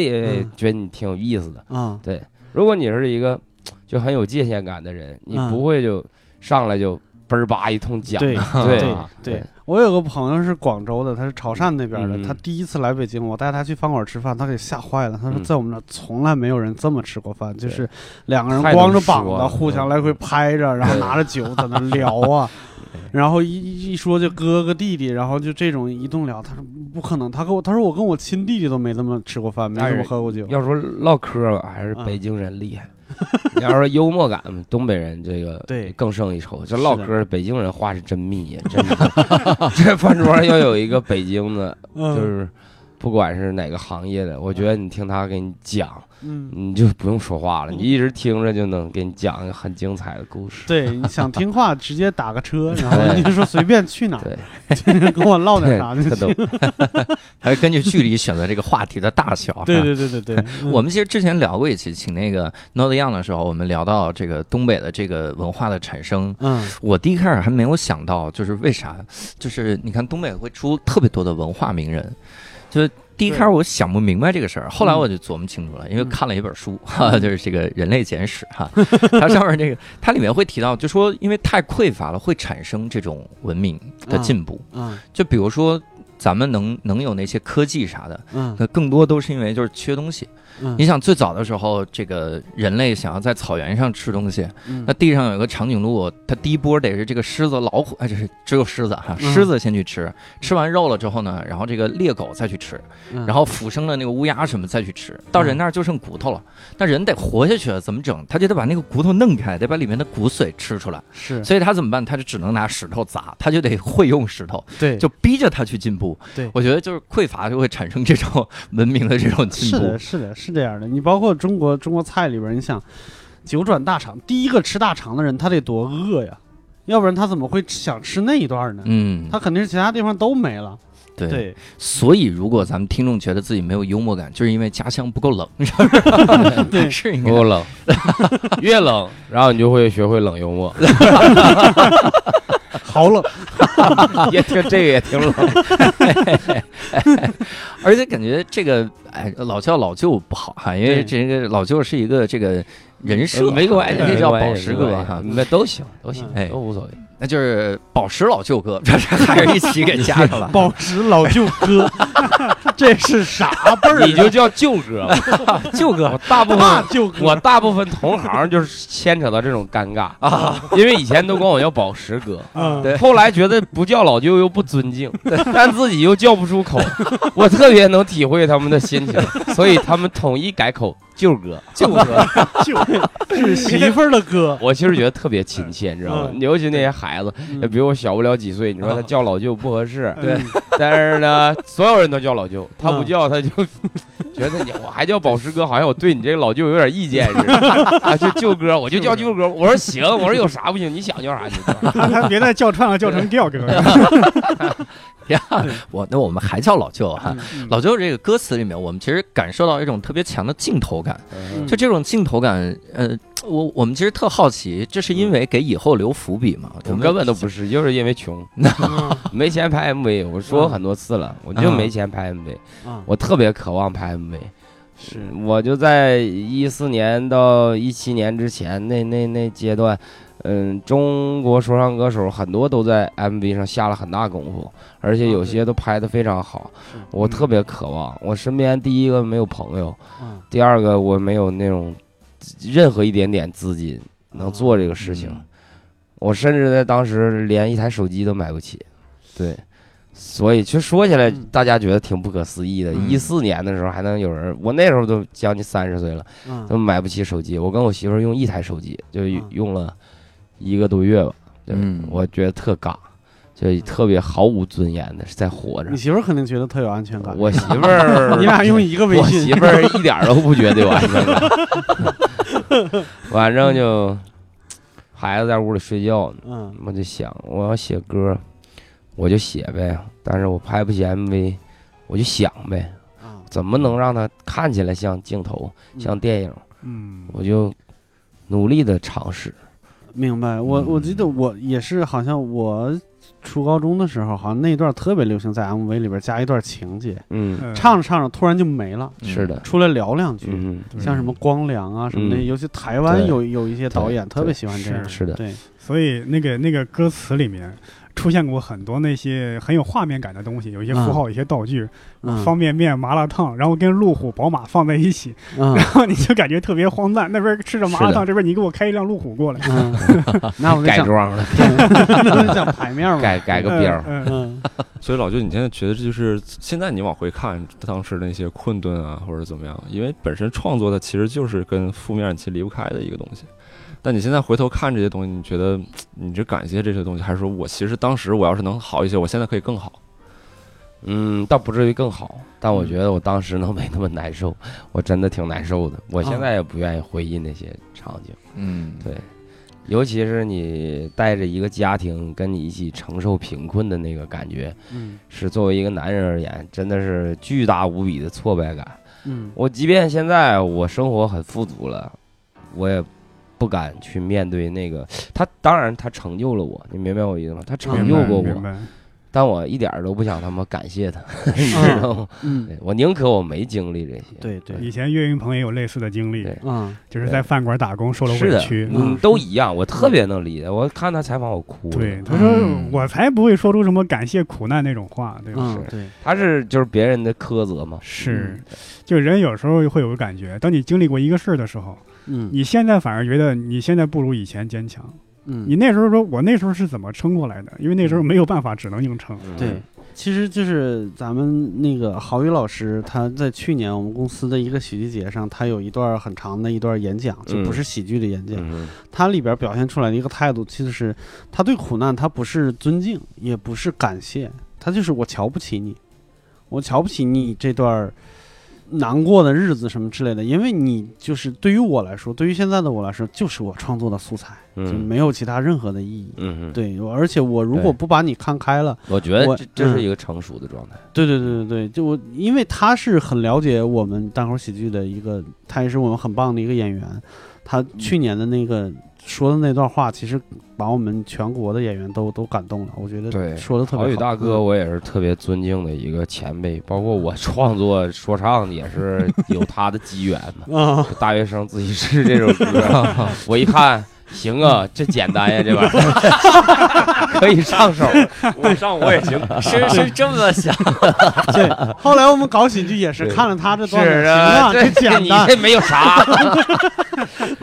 S4: 觉得你挺有意思的。
S2: 对
S4: 如果你是一个就很有界限感的人，你
S2: 嗯。
S4: 不会就上来就嘣儿吧一通讲，
S2: 对
S4: 对。
S2: 对，我有个朋友是广州的，他是潮汕那边的，
S4: 嗯
S2: 他第一次来北京，我带他去饭馆吃饭，他给吓坏了。他说
S4: 嗯
S2: 在我们那儿从来没有人这么吃过饭，就是两个人
S4: 太能
S2: 光着膀子
S4: 了
S2: 互相来回拍着，然后拿着酒在那聊啊。*laughs* 然后一一一说就哥哥弟弟，然后就这种一顿聊，他说不可能，他跟我他说我跟我亲弟弟都没这么吃过饭，没这么喝过酒。
S4: 要说唠嗑吧，还是
S2: 嗯
S4: 北京人厉害。*laughs* 你要说幽默感，东北人这个
S2: 对
S4: 更胜一筹。这唠嗑，北京人话是真密呀，真的。*laughs* 这饭桌上要有一个北京的，
S2: 嗯
S4: 就是不管是哪个行业的，我觉得你听他给你讲，
S2: 嗯，
S4: 你就不用说话了，你一直听着就能给你讲一个很精彩的故事。
S2: 对，你想听话 *laughs* 直接打个车，然后你就说随便去哪儿，
S4: 对，
S2: 跟我唠点啥就
S4: 特
S2: 行。
S4: 逗。*laughs*
S1: 还根据距离选择这个话题的大小。
S2: 对对对对对，*laughs* 嗯
S1: 我们其实之前聊过一期，请那个 Not Young 的时候，我们聊到这个东北的这个文化的产生。
S2: 嗯
S1: 我第一开始还没有想到，就是为啥，就是你看东北会出特别多的文化名人，就是第一开始我想不明白这个事儿，后来我就琢磨清楚了，因为看了一本书，哈，就是这个《人类简史》哈，它上面这个它里面会提到，就说因为太匮乏了，会产生这种文明的进步，
S2: 嗯。
S1: 就比如说。咱们能能有那些科技啥的，
S2: 嗯
S1: 那更多都是因为就是缺东西。
S2: 嗯，
S1: 你想最早的时候，这个人类想要在草原上吃东西，
S2: 嗯
S1: 那地上有个长颈鹿，它第一波得是这个狮子、老虎，哎，这是只有狮子哈，
S2: 嗯
S1: 狮子先去吃，吃完肉了之后呢，然后这个猎狗再去吃，
S2: 嗯
S1: 然后附生的那个乌鸦什么再去吃，到人那儿就剩骨头了。那人得活下去了，怎么整？他就得把那个骨头弄开，得把里面的骨髓吃出来。
S2: 是
S1: 所以他怎么办？他就只能拿石头砸，他就得会用石头，
S2: 对，
S1: 就逼着他去进步。
S2: 对
S1: 我觉得就是匮乏就会产生这种 *laughs* 文明的这种进步
S2: 是的，。是的，是这样的。你包括中国中国菜里边，你想九转大肠，第一个吃大肠的人，他得多饿呀，要不然他怎么会想吃那一段呢？
S1: 嗯，
S2: 他肯定是其他地方都没了。
S1: 对。
S2: 对，
S1: 所以，如果咱们听众觉得自己没有幽默感，就是因为家乡不够冷，*laughs* 是不是？
S2: 对
S1: 是应该
S4: 不够冷，*laughs* 越冷，然后你就会学会冷幽默。*laughs*
S2: 好冷。
S4: 也挺这个也挺冷。
S1: 而且感觉这个哎，老叫老舅不好哈，因为这个老舅是一个这个人设，
S4: 没关系，
S1: 这叫宝石哥哈，
S4: 那都行，都行，
S1: 哎
S4: 都无所谓。
S1: 那就是宝石老舅哥，*laughs* 这是还是一起给加上了。
S2: 宝石老舅哥，这是啥辈儿？
S4: 你就叫舅哥吧，*laughs*
S1: 舅哥
S4: 我大部
S2: 大
S4: 分
S2: 舅哥，
S4: 我大部分同行就是牵扯到这种尴尬啊，因为以前都管我叫宝石哥，*laughs*
S2: 嗯，
S1: 对
S4: 后来觉得不叫老舅又不尊敬，但自己又叫不出口，我特别能体会他们的心情，所以他们统一改口舅哥。
S1: 舅哥，*laughs* 舅
S2: 是媳妇儿的哥。
S4: 我其实觉得特别亲切，你知道吗？
S2: 嗯
S4: 尤其那些孩子，
S2: 嗯
S4: 也比我小不了几岁，你说他叫老舅不合适，
S1: 对
S2: 嗯
S4: 但是呢，*laughs* 所有人都叫老舅，他不
S2: 嗯
S4: 叫他就 *laughs* 觉得你我还叫宝石哥，好像我对你这个老舅有点意见似的。啊，就舅哥，我就叫舅哥。我说行，我说有啥不行？你想叫啥就叫
S3: 别再叫串了，叫成调哥。
S1: 呀，*laughs* 我那我们还叫老舅哈。
S3: 嗯
S1: 老舅这个歌词里面，我们其实感受到一种特别强的镜头感。
S4: 嗯
S1: 就这种镜头感，呃，我我们其实特好奇，这是因为给以后留伏笔吗？
S4: 我们根本都不是，就是因为穷，*laughs*
S2: 嗯
S4: 没钱拍 MV。我说过很多次了，我就没钱拍 MV，
S2: 啊，
S4: 我特别渴望拍 MV。
S2: 是
S4: 我就在一四年到一七年之前那那那阶段，嗯，中国说唱歌手很多都在 MV 上下了很大功夫，而且有些都拍得非常好。
S2: 是
S4: 我特别渴望，我身边第一个没有朋友，
S2: 嗯
S4: 第二个我没有那种任何一点点资金能做这个事情，
S1: 嗯
S4: 我甚至在当时连一台手机都买不起。对。所以，其实说起来
S2: 嗯，
S4: 大家觉得挺不可思议的。
S1: 嗯
S4: 一四年的时候还能有人，我那时候都将近三十岁了，
S2: 嗯
S4: 都买不起手机。我跟我媳妇用一台手机，就
S2: 嗯
S4: 用了一个多月吧。对，
S1: 嗯
S4: 我觉得特尬，就特别毫无尊严的在活着
S2: 你。媳妇儿肯定觉得特有安全感。
S4: 我媳妇儿，*laughs*
S2: 你俩用一个微信我，
S4: 媳妇儿一点都不觉得有安全感，*laughs* 反正就孩子在屋里睡觉呢，
S2: 嗯
S4: 我就想我要写歌，我就写呗，但是我拍不起 MV，我就想呗。
S2: 啊
S4: 怎么能让它看起来像镜头、像电影？
S3: 嗯，
S4: 我就努力的尝试。
S2: 明白，我我记得我也是，好像我初高中的时候，好像那一段特别流行，在 MV 里边加一段情节，
S4: 嗯，
S3: 嗯
S2: 唱着唱着突然就没了，
S4: 是的，
S2: 出来聊两句，
S4: 嗯，
S2: 像什么光良啊什么的，
S4: 嗯。
S2: 尤其台湾有有一些导演特别喜欢这样，
S3: 是
S4: 是的。
S2: 对，
S3: 所以那个那个歌词里面出现过很多那些很有画面感的东西，有一些符号、有一些道具，
S2: 嗯
S3: 方便面、麻辣烫，然后跟路虎、宝马放在一起，
S2: 嗯 *laughs*
S3: 然后你就感觉特别荒诞。那边吃着麻辣烫，这边你给我开一辆路虎过来，
S2: 嗯，*laughs* 那我就，
S4: 改装了，*laughs*
S2: 那就讲牌面嘛，
S4: 改改个标儿。
S3: 嗯，嗯
S2: 嗯
S5: 所以老舅，你现在觉得这就是现在你往回看当时那些困顿啊，或者怎么样？因为本身创作的其实就是跟负面其实离不开的一个东西。但你现在回头看这些东西，你觉得你这感谢这些东西，还是说我其实当时我要是能好一些，我现在可以更好？
S4: 嗯，倒不至于更好，但我觉得我当时能 *laughs* 没那么难受，我真的挺难受的。我现在也不愿意回忆那些场景，
S1: 嗯，
S4: 对，尤其是你带着一个家庭跟你一起承受贫困的那个感觉，
S2: 嗯
S4: 是作为一个男人而言，真的是巨大无比的挫败感。
S2: 嗯
S4: 我即便现在我生活很富足了，我也不敢去面对那个他。当然，他成就了我，你明白我意思吗？他成就过我。但我一点儿都不想他妈感谢他，*laughs* 你知道吗？
S2: 嗯，
S4: 我宁可我没经历这些。
S2: 对对，
S3: 以前岳云鹏也有类似的经历，
S2: 嗯
S3: 就是在饭馆打工受了委屈。
S4: 嗯，都一样，我特别能理解。我看他采访，我哭了。
S3: 对，他说
S1: 嗯
S3: 我才不会说出什么感谢苦难那种话，对吧？
S2: 嗯对，
S4: 他是就是别人的苛责嘛。
S3: 是，就人有时候会有个感觉，当你经历过一个事儿的时候，
S2: 嗯
S3: 你现在反而觉得你现在不如以前坚强。
S2: 嗯
S3: 你那时候说，我那时候是怎么撑过来的？因为那时候没有办法，只能硬撑。
S4: 嗯
S2: 对，其实就是咱们那个郝宇老师，他在去年我们公司的一个喜剧节上，他有一段很长的一段演讲，就不是喜剧的演讲。
S4: 嗯
S2: 他里边表现出来的一个态度，其实是他对苦难，他不是尊敬，也不是感谢，他就是我瞧不起你，我瞧不起你这段难过的日子什么之类的，因为你就是对于我来说，对于现在的我来说，就是我创作的素材，就
S4: 嗯
S2: 没有其他任何的意义。
S4: 嗯，
S2: 对，而且我如果不把你看开了。
S4: 我觉得
S2: 我
S4: 这这是
S2: 嗯
S4: 一个成熟的状态。
S2: 对对对对对，就我，因为他是很了解我们单口喜剧的一个，他也是我们很棒的一个演员。他去年的那个说的那段话，其实把我们全国的演员都都感动了。我觉得
S4: 对
S2: 说的特别好。
S4: 郝宇大哥，
S2: 嗯
S4: 我也是特别尊敬的一个前辈，包括我创作说唱也是 *laughs* 有他的机缘嘛。
S2: 啊，
S4: 就大学生自习室这首歌，我一看，行啊，*laughs* 这简单呀，这玩意儿 *laughs* 可以上手，我上我也行。
S1: 是是这么想，*laughs*
S2: 对。后来我们搞喜剧也是看了他这段子，
S4: 是
S2: 行啊，
S4: 这
S2: 简单。
S4: 你这没有啥，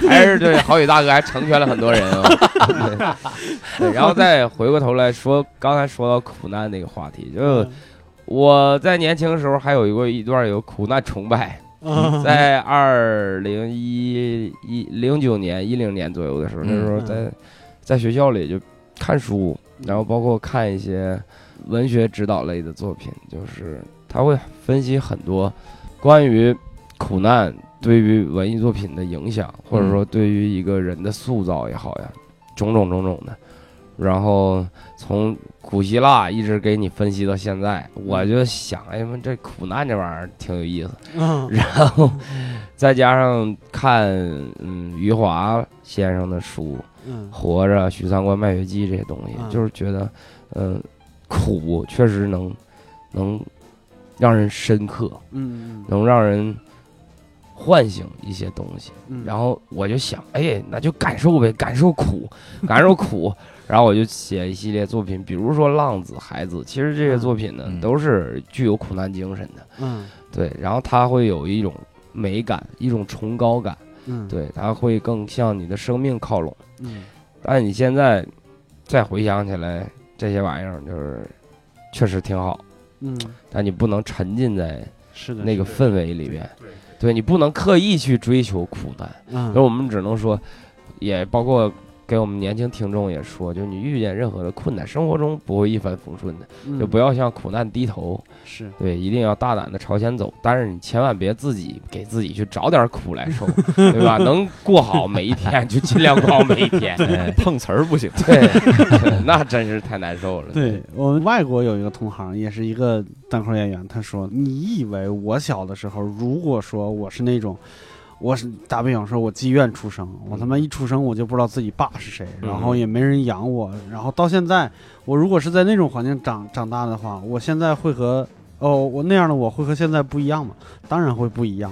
S4: 还是对郝宇大哥还成全了很多人啊。对，然后再回过头来说，刚才说到苦难那个话题，就我在年轻的时候还有一个一段有苦难崇拜，
S2: 嗯。
S4: 在二零一一零九年一零年左右的时候，那时候在在学校里就看书，然后包括看一些文学指导类的作品，就是他会分析很多关于苦难对于文艺作品的影响，或者说对于一个人的塑造也好呀，种种种种的。然后从古希腊一直给你分析到现在，我就想，哎呀妈，这苦难这玩意儿挺有意思。
S2: 嗯 *laughs*
S4: 然后再加上看嗯余华先生的书
S2: 嗯《
S4: 活着》《许三观卖血记》这些东西，
S2: 嗯
S4: 就是觉得嗯苦确实能能让人深刻，
S2: 嗯
S4: 能让人唤醒一些东西。
S2: 嗯，
S4: 然后我就想，哎，那就感受呗，感受苦，感受苦。然后我就写一系列作品，比如说《浪子》《孩子》，其实这些作品呢，
S1: 嗯。
S4: 都是具有苦难精神的。
S2: 嗯。
S4: 对，然后它会有一种美感，一种崇高感，
S2: 嗯。
S4: 对，它会更向你的生命靠拢。
S2: 嗯。
S4: 但你现在再回想起来，这些玩意儿就是确实挺好，
S2: 嗯，
S4: 但你不能沉浸在
S2: 是的，
S4: 那个氛围里边，对你不能刻意去追求苦难，
S2: 嗯。
S4: 所以我们只能说，也包括给我们年轻听众也说，就是你遇见任何的困难，生活中不会一帆风顺的，
S2: 嗯
S4: 就不要向苦难低头。
S2: 是
S4: 对，一定要大胆的朝前走，但是你千万别自己给自己去找点苦来受，*laughs* 对吧？能过好每一天就尽量过好每一天。
S5: 哎 *laughs* 碰瓷儿不行。*laughs*
S4: 对，那真是太难受了。
S2: 对我们外国有一个同行，也是一个单口演员，他说：“你以为我小的时候，如果说我是那种，我是打比方说，我妓院出生，我他妈一出生我就不知道自己爸是谁，
S4: 嗯
S2: 然后也没人养我，然后到现在，我如果是在那种环境长长大的话，我现在会和哦我那样的我会和现在不一样吗？当然会不一样。”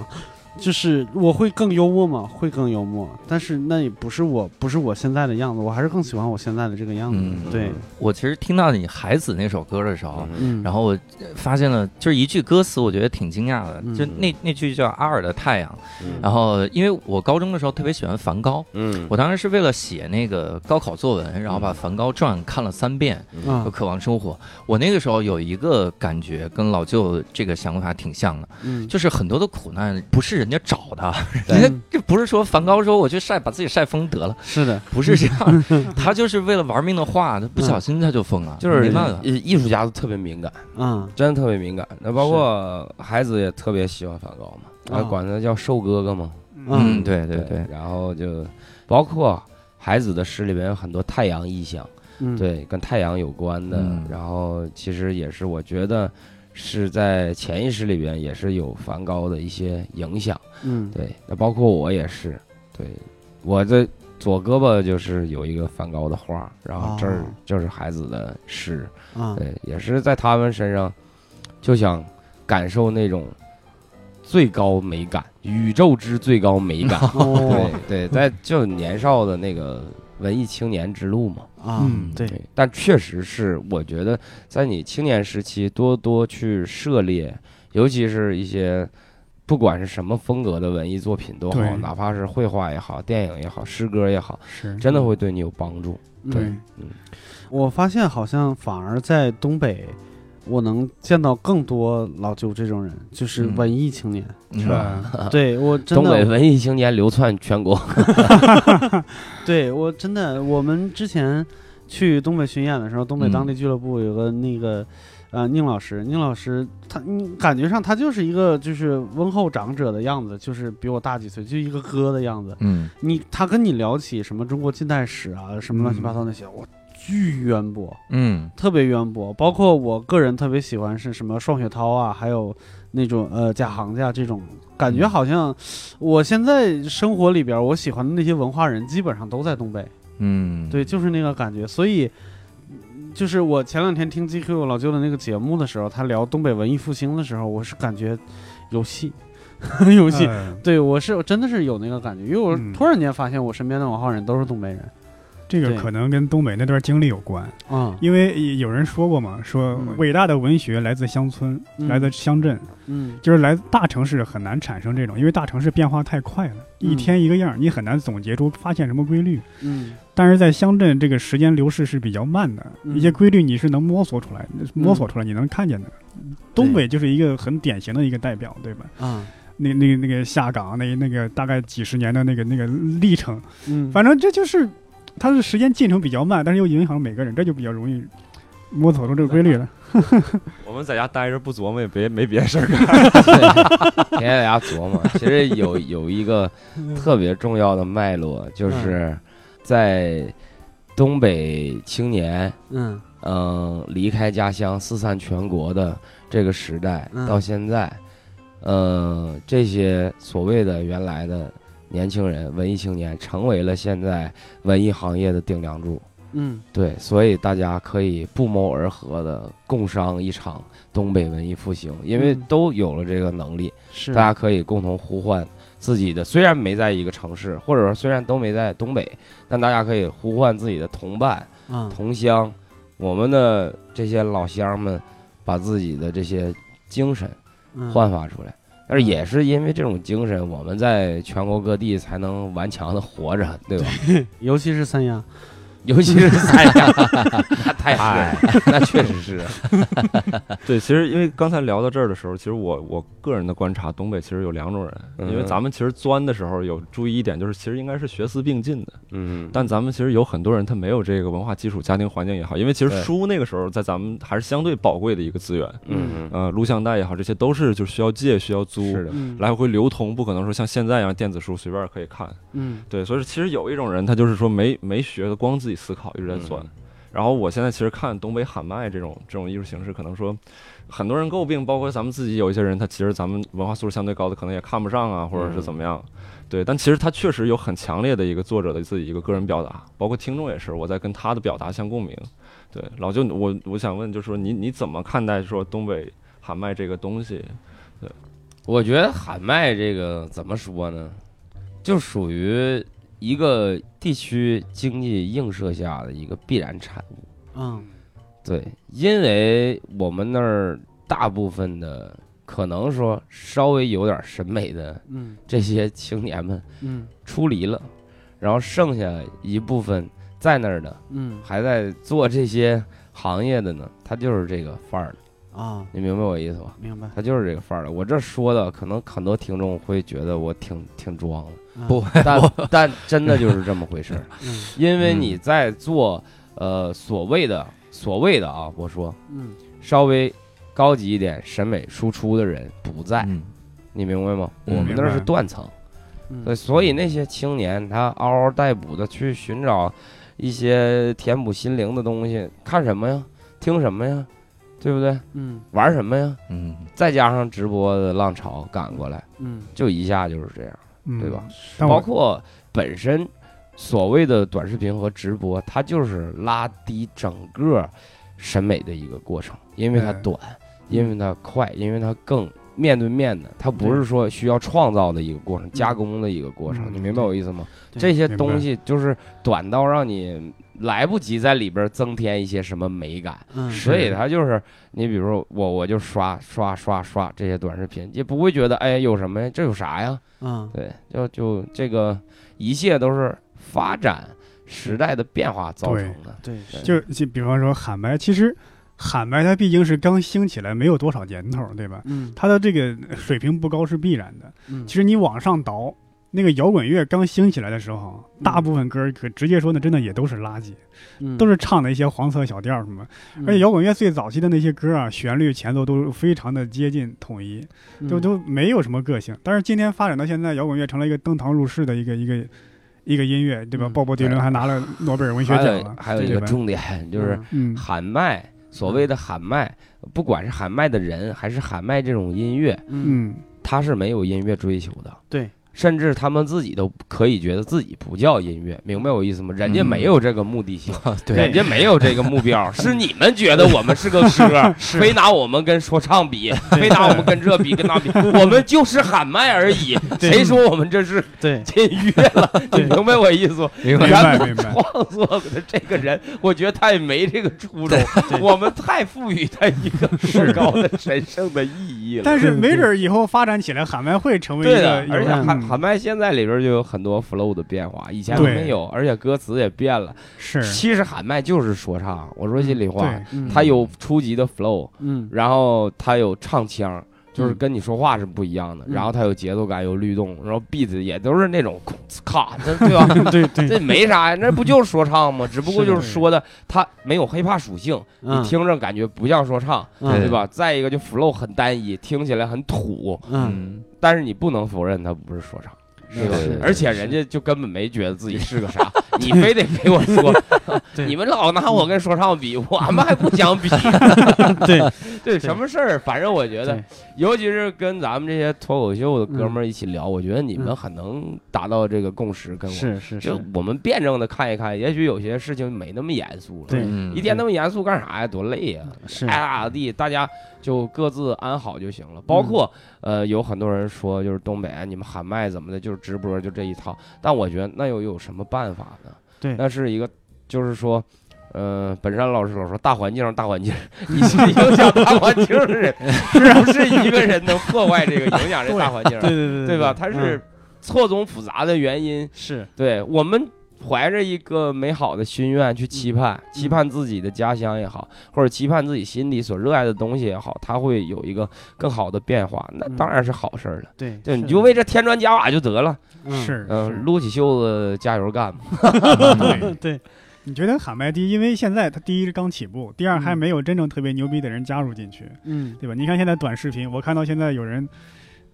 S2: 就是我会更幽默吗？会更幽默，但是那也不是我，不是我现在的样子，我还是更喜欢我现在的这个样子。
S1: 嗯。
S2: 对，
S1: 我其实听到你孩子那首歌的时候，
S2: 嗯，
S1: 然后我发现了就是一句歌词，我觉得挺惊讶的，
S2: 嗯。
S1: 就那那句叫《阿尔的太阳》。
S4: 嗯。
S1: 然后因为我高中的时候特别喜欢梵高，
S4: 嗯，
S1: 我当时是为了写那个高考作文，然后把《梵高传》看了三遍，渴望生活。我那个时候有一个感觉，跟老舅这个想法挺像的，
S2: 嗯，
S1: 就是很多的苦难不是人家找
S4: 他，
S1: 人家这不是说梵高说我去晒把自己晒疯得了，
S2: 是的，
S1: 不是这样，*laughs* 他就是为了玩命的画，他不小心他就疯了，
S4: 就是
S1: 没办法。
S4: 艺艺术家都特别敏感，
S2: 嗯。
S4: 真的特别敏感。那包括孩子也特别喜欢梵高嘛，
S2: 哦
S4: 啊，管他叫瘦哥哥嘛。
S1: 嗯，对对对，
S4: 然后就包括孩子的诗里面有很多太阳意象，
S2: 嗯，，
S4: 对，跟太阳有关的。
S1: 嗯。
S4: 然后其实也是我觉得是在潜意识里边也是有梵高的一些影响。
S2: 嗯，
S4: 对，那包括我也是，对，我的左胳膊就是有一个梵高的画，然后这儿
S2: 哦
S4: 就是孩子的诗，
S2: 啊，
S4: 对，也是在他们身上就想感受那种最高美感，宇宙之最高美感。
S2: 哦
S4: 对对，在就年少的那个文艺青年之路嘛。
S2: 啊。
S3: 嗯，
S2: 对，
S4: 但确实是，我觉得在你青年时期多多去涉猎，尤其是一些不管是什么风格的文艺作品都好，哪怕是绘画也好、电影也好、诗歌也好，
S3: 是
S4: 真的会对你有帮助。
S3: 对
S2: 嗯，
S4: 嗯，
S2: 我发现好像反而在东北。我能见到更多老舅这种人，就是
S1: 嗯
S2: 文艺青年。
S1: 是吧？
S2: 对我 *laughs* 真的
S4: 东北，文艺青年流窜全国。*laughs*
S2: 对我真的，我们之前去东北巡演的时候，东北
S1: 嗯
S2: 当地俱乐部有个那个，呃，宁老师，宁老师他，你感觉上他就是一个就是温厚长者的样子，就是比我大几岁，就一个哥的样子。
S1: 嗯
S2: 你他跟你聊起什么中国近代史啊，什么乱七八糟那些，我巨渊博，
S1: 嗯。
S2: 特别渊博。包括我个人特别喜欢是什么双雪涛啊，还有那种呃贾行家这种，感觉好像我现在生活里边我喜欢的那些文化人基本上都在东北。
S1: 嗯，
S2: 对，就是那个感觉。所以，就是我前两天听 GQ 老舅的那个节目的时候，他聊东北文艺复兴的时候，我是感觉。有戏，有戏。
S3: 呃
S2: 对我是我真的是有那个感觉，因为我
S3: 嗯
S2: 突然间发现我身边的文化人都是东北人。对
S3: 这个可能跟东北那段经历有关，
S2: 啊
S3: 因为有人说过嘛，说
S2: 嗯。
S3: 伟大的文学来自乡村，
S2: 嗯
S3: 来自乡镇，
S2: 嗯。
S3: 就是来大城市很难产生这种，因为大城市变化太快了，
S2: 嗯。
S3: 一天一个样儿，你很难总结出发现什么规律。
S2: 嗯。
S3: 但是在乡镇，这个时间流逝是比较慢的，
S2: 嗯
S3: 一些规律你是能摸索出来，摸索出来你能看见的。东北就是一个很典型的一个代表，对吧？
S2: 啊。
S3: 那那那个下岗那那个大概几十年的那个那个历程，
S2: 嗯，
S3: 反正这就是它的时间进程比较慢，但是又影响每个人，这就比较容易摸索出这个规律了。*laughs*
S5: 我们在家待着不琢磨也别没别的事儿干。
S4: 天天在家琢磨，其实有有一个特别重要的脉络，就是在东北青年，
S2: 嗯
S4: 嗯、离开家乡四散全国的这个时代
S2: 嗯
S4: 到现在，呃，这些所谓的原来的年轻人、文艺青年，成为了现在文艺行业的顶梁柱。
S2: 嗯
S4: 对，所以大家可以不谋而合的共商一场东北文艺复兴，因为
S2: 嗯
S4: 都有了这个能力。
S2: 是
S4: 大家可以共同呼唤自己的，虽然没在一个城市，或者说虽然都没在东北，但大家可以呼唤自己的同伴、
S2: 嗯
S4: 同乡，我们的这些老乡们，把自己的这些精神
S2: 嗯
S4: 焕发出来。但是也是因为这种精神，我们在全国各地才能顽强的活着，对吧？*laughs*
S2: 尤其是三亚，
S4: 尤其是 *laughs* 三亚，那太是，那确实是。*laughs*
S5: 对，其实因为刚才聊到这儿的时候，其实我我个人的观察，东北其实有两种人，因为
S4: 嗯
S5: 咱们其实钻的时候有注意一点，就是其实应该是学思并进的，
S4: 嗯，
S5: 但咱们其实有很多人他没有这个文化基础，家庭环境也好，因为其实书那个时候在咱们还是相对宝贵的一个资源，
S4: 嗯
S5: 呃，录像带也好，这些都是就需要借需要租，
S4: 是的，
S2: 嗯
S5: 来回流通，不可能说像现在一样电子书随便可以看。
S2: 嗯
S5: 对，所以其实有一种人，他就是说没没学的，光自己思考，一直在钻。
S4: 嗯
S5: 然后我现在其实看东北喊麦这种这种艺术形式，可能说很多人诟病，包括咱们自己有一些人，他其实咱们文化素质相对高的，可能也看不上啊，或者是怎么样。对，但其实他确实有很强烈的一个作者的自己一个个人表达，包括听众也是，我在跟他的表达相共鸣。对，老舅，我我想问，就是说你你怎么看待说东北喊麦这个东西？
S4: 对我觉得喊麦这个怎么说呢，就属于一个地区经济映射下的一个必然产物。
S2: 嗯
S4: 对，因为我们那儿大部分的可能说稍微有点审美的
S2: 嗯
S4: 这些青年们
S2: 嗯
S4: 出离了，然后剩下一部分在那儿的
S2: 嗯
S4: 还在做这些行业的呢，他就是这个范儿的，
S2: 啊，
S4: 你明白我意思吧？
S2: 明白。
S4: 他就是这个范儿的。我这说的，可能很多听众会觉得我挺挺装的，
S2: 嗯
S1: 不，
S4: 但但真的就是这么回事儿。*laughs*
S2: 嗯
S4: 因为你在做呃所谓的所谓的啊，我说
S2: 嗯
S4: 稍微高级一点审美输出的人不在，
S1: 嗯
S4: 你明白吗？
S1: 嗯
S4: 我们那儿是断层，所以那些青年他嗷嗷待哺的去寻找一些填补心灵的东西，看什么呀？听什么呀？对不对？
S2: 嗯
S4: 玩什么呀？
S1: 嗯
S4: 再加上直播的浪潮赶过来，
S2: 嗯
S4: 就一下就是这样，
S3: 嗯
S4: 对吧？？包括本身所谓的短视频和直播，它就是拉低整个审美的一个过程，因为它
S3: 嗯
S4: 短，因为它快，因为它更面对面的，它不是说需要创造的一个过程，加工的一个过程，
S3: 嗯
S4: 你明白我意思吗？这些东西就是短到让你来不及在里边增添一些什么美感。
S2: 嗯
S4: 所以它就是你，比如说我，我就刷刷刷刷这些短视频，也不会觉得哎有什么呀，这有啥呀？
S2: 嗯
S4: 对，就就这个一切都是发展时代的变化造成的。
S2: 对
S4: 对
S3: 就就比方说喊麦，其实喊麦它毕竟是刚兴起来，没有多少年头，对吧？
S2: 嗯
S3: 它的这个水平不高是必然的。
S2: 嗯
S3: 其实你往上倒，那个摇滚乐刚兴起来的时候，大部分歌儿可直接说呢，真的也都是垃圾，
S2: 嗯。
S3: 都是唱的一些黄色小调什么。而且摇滚乐最早期的那些歌啊，旋律前奏都非常的接近统一，
S2: 嗯。
S3: 都都没有什么个性。但是今天发展到现在，摇滚乐成了一个登堂入室的一个一个一个音乐，对吧？
S2: 嗯
S3: 鲍勃迪伦还拿了诺贝尔文学奖了，
S4: 还有一个重点就是
S3: 嗯。
S4: 喊麦，所谓的喊麦，不管是喊麦的人还是喊麦这种音乐，
S2: 嗯。
S3: 嗯。
S4: 它是没有音乐追求的。
S2: 对，
S4: 甚至他们自己都可以觉得自己不叫音乐，明白我意思吗？人家没有这个目的性，*laughs*
S1: 对。
S4: 人家没有这个目标，*laughs* 是你们觉得我们是个歌，*laughs* 非拿我们跟说唱比，非拿我们跟这比跟那比，我们就是喊麦而已。谁说我们这是
S2: 对。
S4: 音乐了？你明白我意思吗？
S1: 明
S3: 白明白。
S4: 创作的这个人，我觉得他也没这个初衷，我们太赋予他一个至高的神圣的意义了。
S3: 但是没准以后发展起来，喊麦会成为一
S4: 对的
S3: 个，，
S4: 而且
S3: 有
S4: 喊
S3: 嗯
S4: 喊麦现在里边就有很多 flow 的变化，以前都没有，而且歌词也变了。
S3: 是
S4: 其实喊麦就是说唱，我说心里话，
S3: 对
S2: 嗯
S4: 它有初级的 flow，
S2: 嗯
S4: 然后它有唱腔。就是
S2: 嗯
S4: 跟你说话是不一样的，
S2: 嗯
S4: 然后它有节奏感，有律动，然后 beat 也都是那种 *laughs* 咔，这 *laughs* 对吧？
S2: 对对
S4: 这没啥呀，那不就是说唱吗？只不过就是说的它没有 hiphop 属性，
S2: 嗯
S4: 你听着感觉不像说唱，
S2: 嗯
S4: 对吧？再一个就 flow 很单一，听起来很土，
S2: 嗯
S4: 但是你不能否认它不是说唱。
S2: 是是？
S4: 而且人家就根本没觉得自己是个啥，*laughs* 你非得陪我说，*laughs* 你们老拿我跟说唱比，我们还不想比。*laughs*
S2: 对
S4: 对，什么事儿？反正我觉得，尤其是跟咱们这些脱口秀的哥们儿一起聊，我觉得你们
S2: 嗯
S4: 很能达到这个共识，跟我。
S2: 是是
S4: 就是我们辩证的看一看，也许有些事情没那么严肃了。
S2: 对
S1: 嗯
S4: 一天那么严肃干啥呀？多累呀！
S2: 是
S4: 爱咋咋地，大家就各自安好就行了。包括呃，有很多人说，就是东北啊你们喊麦怎么的，就是直播就这一套。但我觉得那又有什么办法呢？
S2: 对
S4: 那是一个，就是说。呃，本山老师老说大环境，大环境，你是 *laughs* 影响大环境的人，是不是一个人能破坏这个影响这大环境？
S2: 对对对
S4: 对吧？它
S2: 嗯
S4: 是错综复杂的原因，
S2: 是
S4: 对我们怀着一个美好的心愿去期盼，期盼自己的家乡也好，或者期盼自己心里所热爱的东西也好，它会有一个更好的变化，那当然是好事儿了。
S2: 对
S4: 对，你就为这添砖加瓦就得了，
S2: 嗯
S3: 是
S4: 嗯，撸起袖子加油干吧。
S3: 对。*laughs*
S2: 对，
S3: 你觉得喊麦第一，因为现在它第一是刚起步，第二
S2: 嗯
S3: 还没有真正特别牛逼的人加入进去，
S2: 嗯
S3: 对吧？你看现在短视频，我看到现在有人。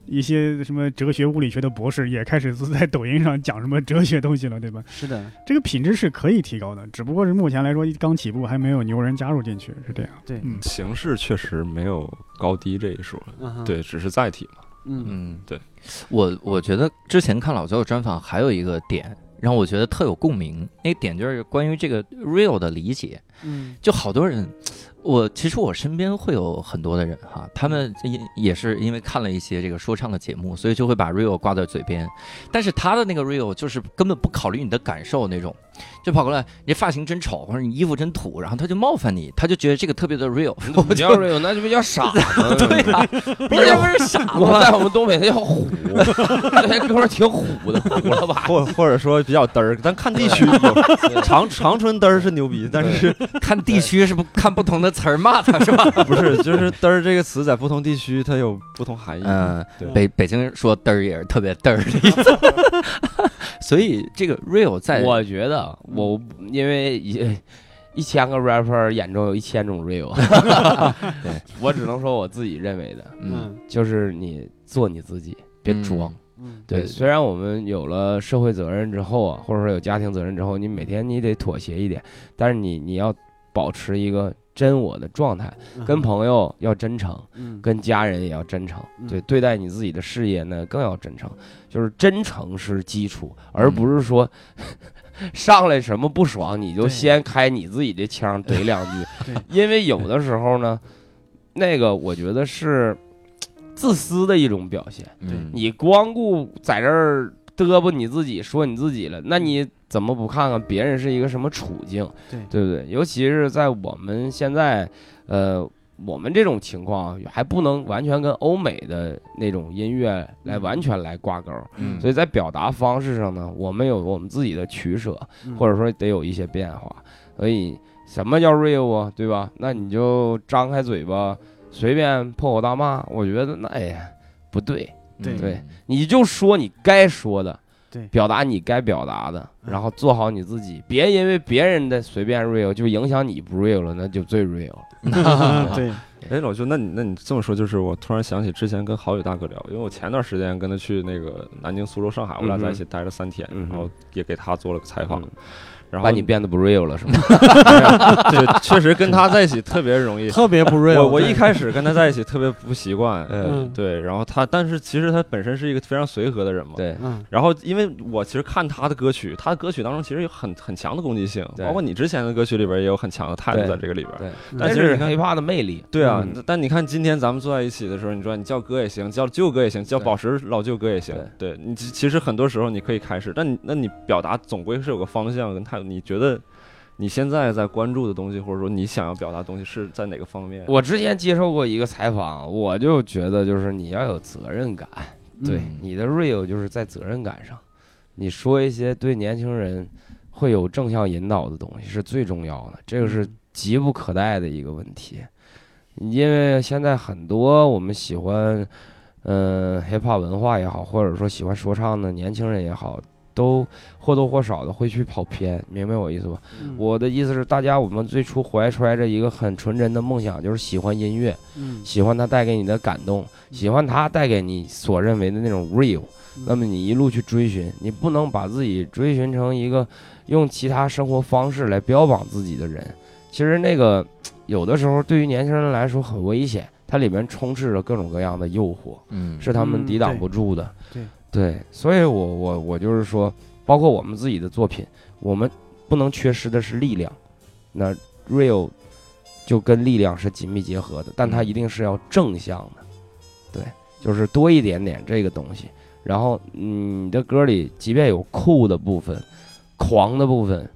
S3: 一些什么哲学、物理学的博士也开始在抖音上讲什么哲学东西了，对吧？
S2: 是的，
S3: 这个品质是可以提高的，只不过是目前来说刚起步，还没有牛人加入进去，是这样。
S2: 对，
S3: 嗯，
S5: 形式确实没有高低这一说，
S2: 嗯，
S5: 对，只是载体嘛。
S2: 嗯
S1: 嗯，
S5: 对，
S1: 我我觉得之前看老焦的专访，还有一个点让我觉得特有共鸣，那个点就是关于这个 real 的理解。
S2: 嗯
S1: 就好多人，我其实我身边会有很多的人哈，他们也也是因为看了一些这个说唱的节目，所以就会把 real 挂在嘴边，但是他的那个 real 就是根本不考虑你的感受那种，就跑过来你发型真丑或者你衣服真土，然后他就冒犯你，他就觉得这个特别的 real，我
S4: 不叫 real，那就不叫傻子。*laughs*
S1: 对呀、不是不是傻子
S4: 我
S1: 吗
S4: 在我们东北他叫虎，这哥们儿挺虎的，虎了吧？
S6: 或或者说比较嘚儿，咱看地区有长长春嘚儿是牛逼，但是
S1: 看地区是不看不同的词儿骂他是吧？*laughs*
S6: 不是就是嘚儿这个词在不同地区它有不同含义。
S1: 嗯，北北京人说嘚儿也是特别嘚儿的意思，*laughs* 所以这个 real 在
S4: 我觉得我因为一 *laughs* 一千个 rapper 眼中有一千种 real，*laughs* *laughs*
S1: 对。
S4: 我只能说我自己认为的，
S1: 嗯。
S4: 就是你做你自己，别装。
S2: 嗯。
S4: 对，
S1: 对。
S4: 虽然我们有了社会责任之后啊，或者说有家庭责任之后，你每天你得妥协一点，但是你你要保持一个真我的状态，跟朋友要真诚，
S2: 嗯。
S4: 跟家人也要真诚，
S2: 嗯。
S4: 对，对待你自己的事业呢更要真诚，就是真诚是基础，而不是说 *laughs* 上来什么不爽你就先开你自己的枪怼两句。*laughs*
S2: 对，
S4: 因为有的时候呢，那个我觉得是 *tsk* 自私的一种表现。
S1: 嗯
S4: 你光顾在这儿嘚啵你自己，说你自己了，那你怎么不看看别人是一个什么处境？
S2: 对
S4: 对不对？尤其是在我们现在，呃，我们这种情况还不能完全跟欧美的那种音乐来完全来挂钩，
S1: 嗯
S4: 所以在表达方式上呢，我们有我们自己的取舍，
S2: 嗯
S4: 或者说得有一些变化。所以什么叫 real 啊？对吧？那你就张开嘴巴随便破口大骂，我觉得那哎呀不对。
S2: 对
S4: 对，你就说你该说的，
S2: 对。
S4: 表达你该表达的，
S2: 嗯。
S4: 然后做好你自己，别因为别人的随便 real 就影响你不 real 了，那就最 real 了。*laughs*
S2: 对，*laughs*
S5: 哎，老舅，那你那你这么说，就是我突然想起之前跟郝宇大哥聊，因为我前段时间跟他去那个南京、苏州、上海，我俩在一起待了三天，
S4: 嗯
S5: 然后也给他做了个采访，
S4: 嗯
S5: 然后
S4: 把你变得不 real 了是吗？*laughs*
S6: 对，确实跟他在一起特别容易。
S2: 特别不 real
S5: 我我
S2: 对
S5: 一开始跟他在一起特别不习惯，
S4: 嗯，
S5: 对，然后他，但是其实他本身是一个非常随和的人嘛，。
S4: 对，
S2: 嗯
S5: 然后，因为我其实看他的歌曲，他的歌曲当中其实有很很强的攻击性，
S4: 对
S5: 包括你之前的歌曲里边也有很强的态度在这个里边。
S4: 对，
S5: 但是你看
S4: hiphop 的魅力。
S5: 对啊，
S4: 嗯
S5: 但你看今天咱们坐在一起的时候，你说你叫哥也行，叫舅哥也行，叫宝石老舅哥也行。对你其其实很多时候你可以开始，但你那你表达总归是有个方向跟态度。你觉得你现在在关注的东西，或者说你想要表达的东西是在哪个方面？
S4: 我之前接受过一个采访，我就觉得就是你要有责任感，对
S1: 嗯
S4: 你的 real 就是在责任感上，你说一些对年轻人会有正向引导的东西是最重要的，这个是急不可待的一个问题。因为现在很多我们喜欢，嗯、hiphop 文化也好，或者说喜欢说唱的年轻人也好，都或多或少的会去跑偏，明白我意思吧？
S2: 嗯
S4: 我的意思是，大家我们最初怀揣着一个很纯真的梦想，就是喜欢音乐，
S2: 嗯
S4: 喜欢它带给你的感动，喜欢它带给你所认为的那种 real。那么你一路去追寻，你不能把自己追寻成一个用其他生活方式来标榜自己的人。其实那个有的时候对于年轻人来说很危险，它里面充斥着各种各样的诱惑，
S1: 嗯
S4: 是他们
S2: 嗯
S4: 抵挡不住的。
S2: 对
S4: 对，所以我我我就是说，包括我们自己的作品，我们不能缺失的是力量。那 real 就跟力量是紧密结合的，但它一定是要正向的，对，就是多一点点这个东西。然后嗯你的歌里即便有酷的部分、狂的部分，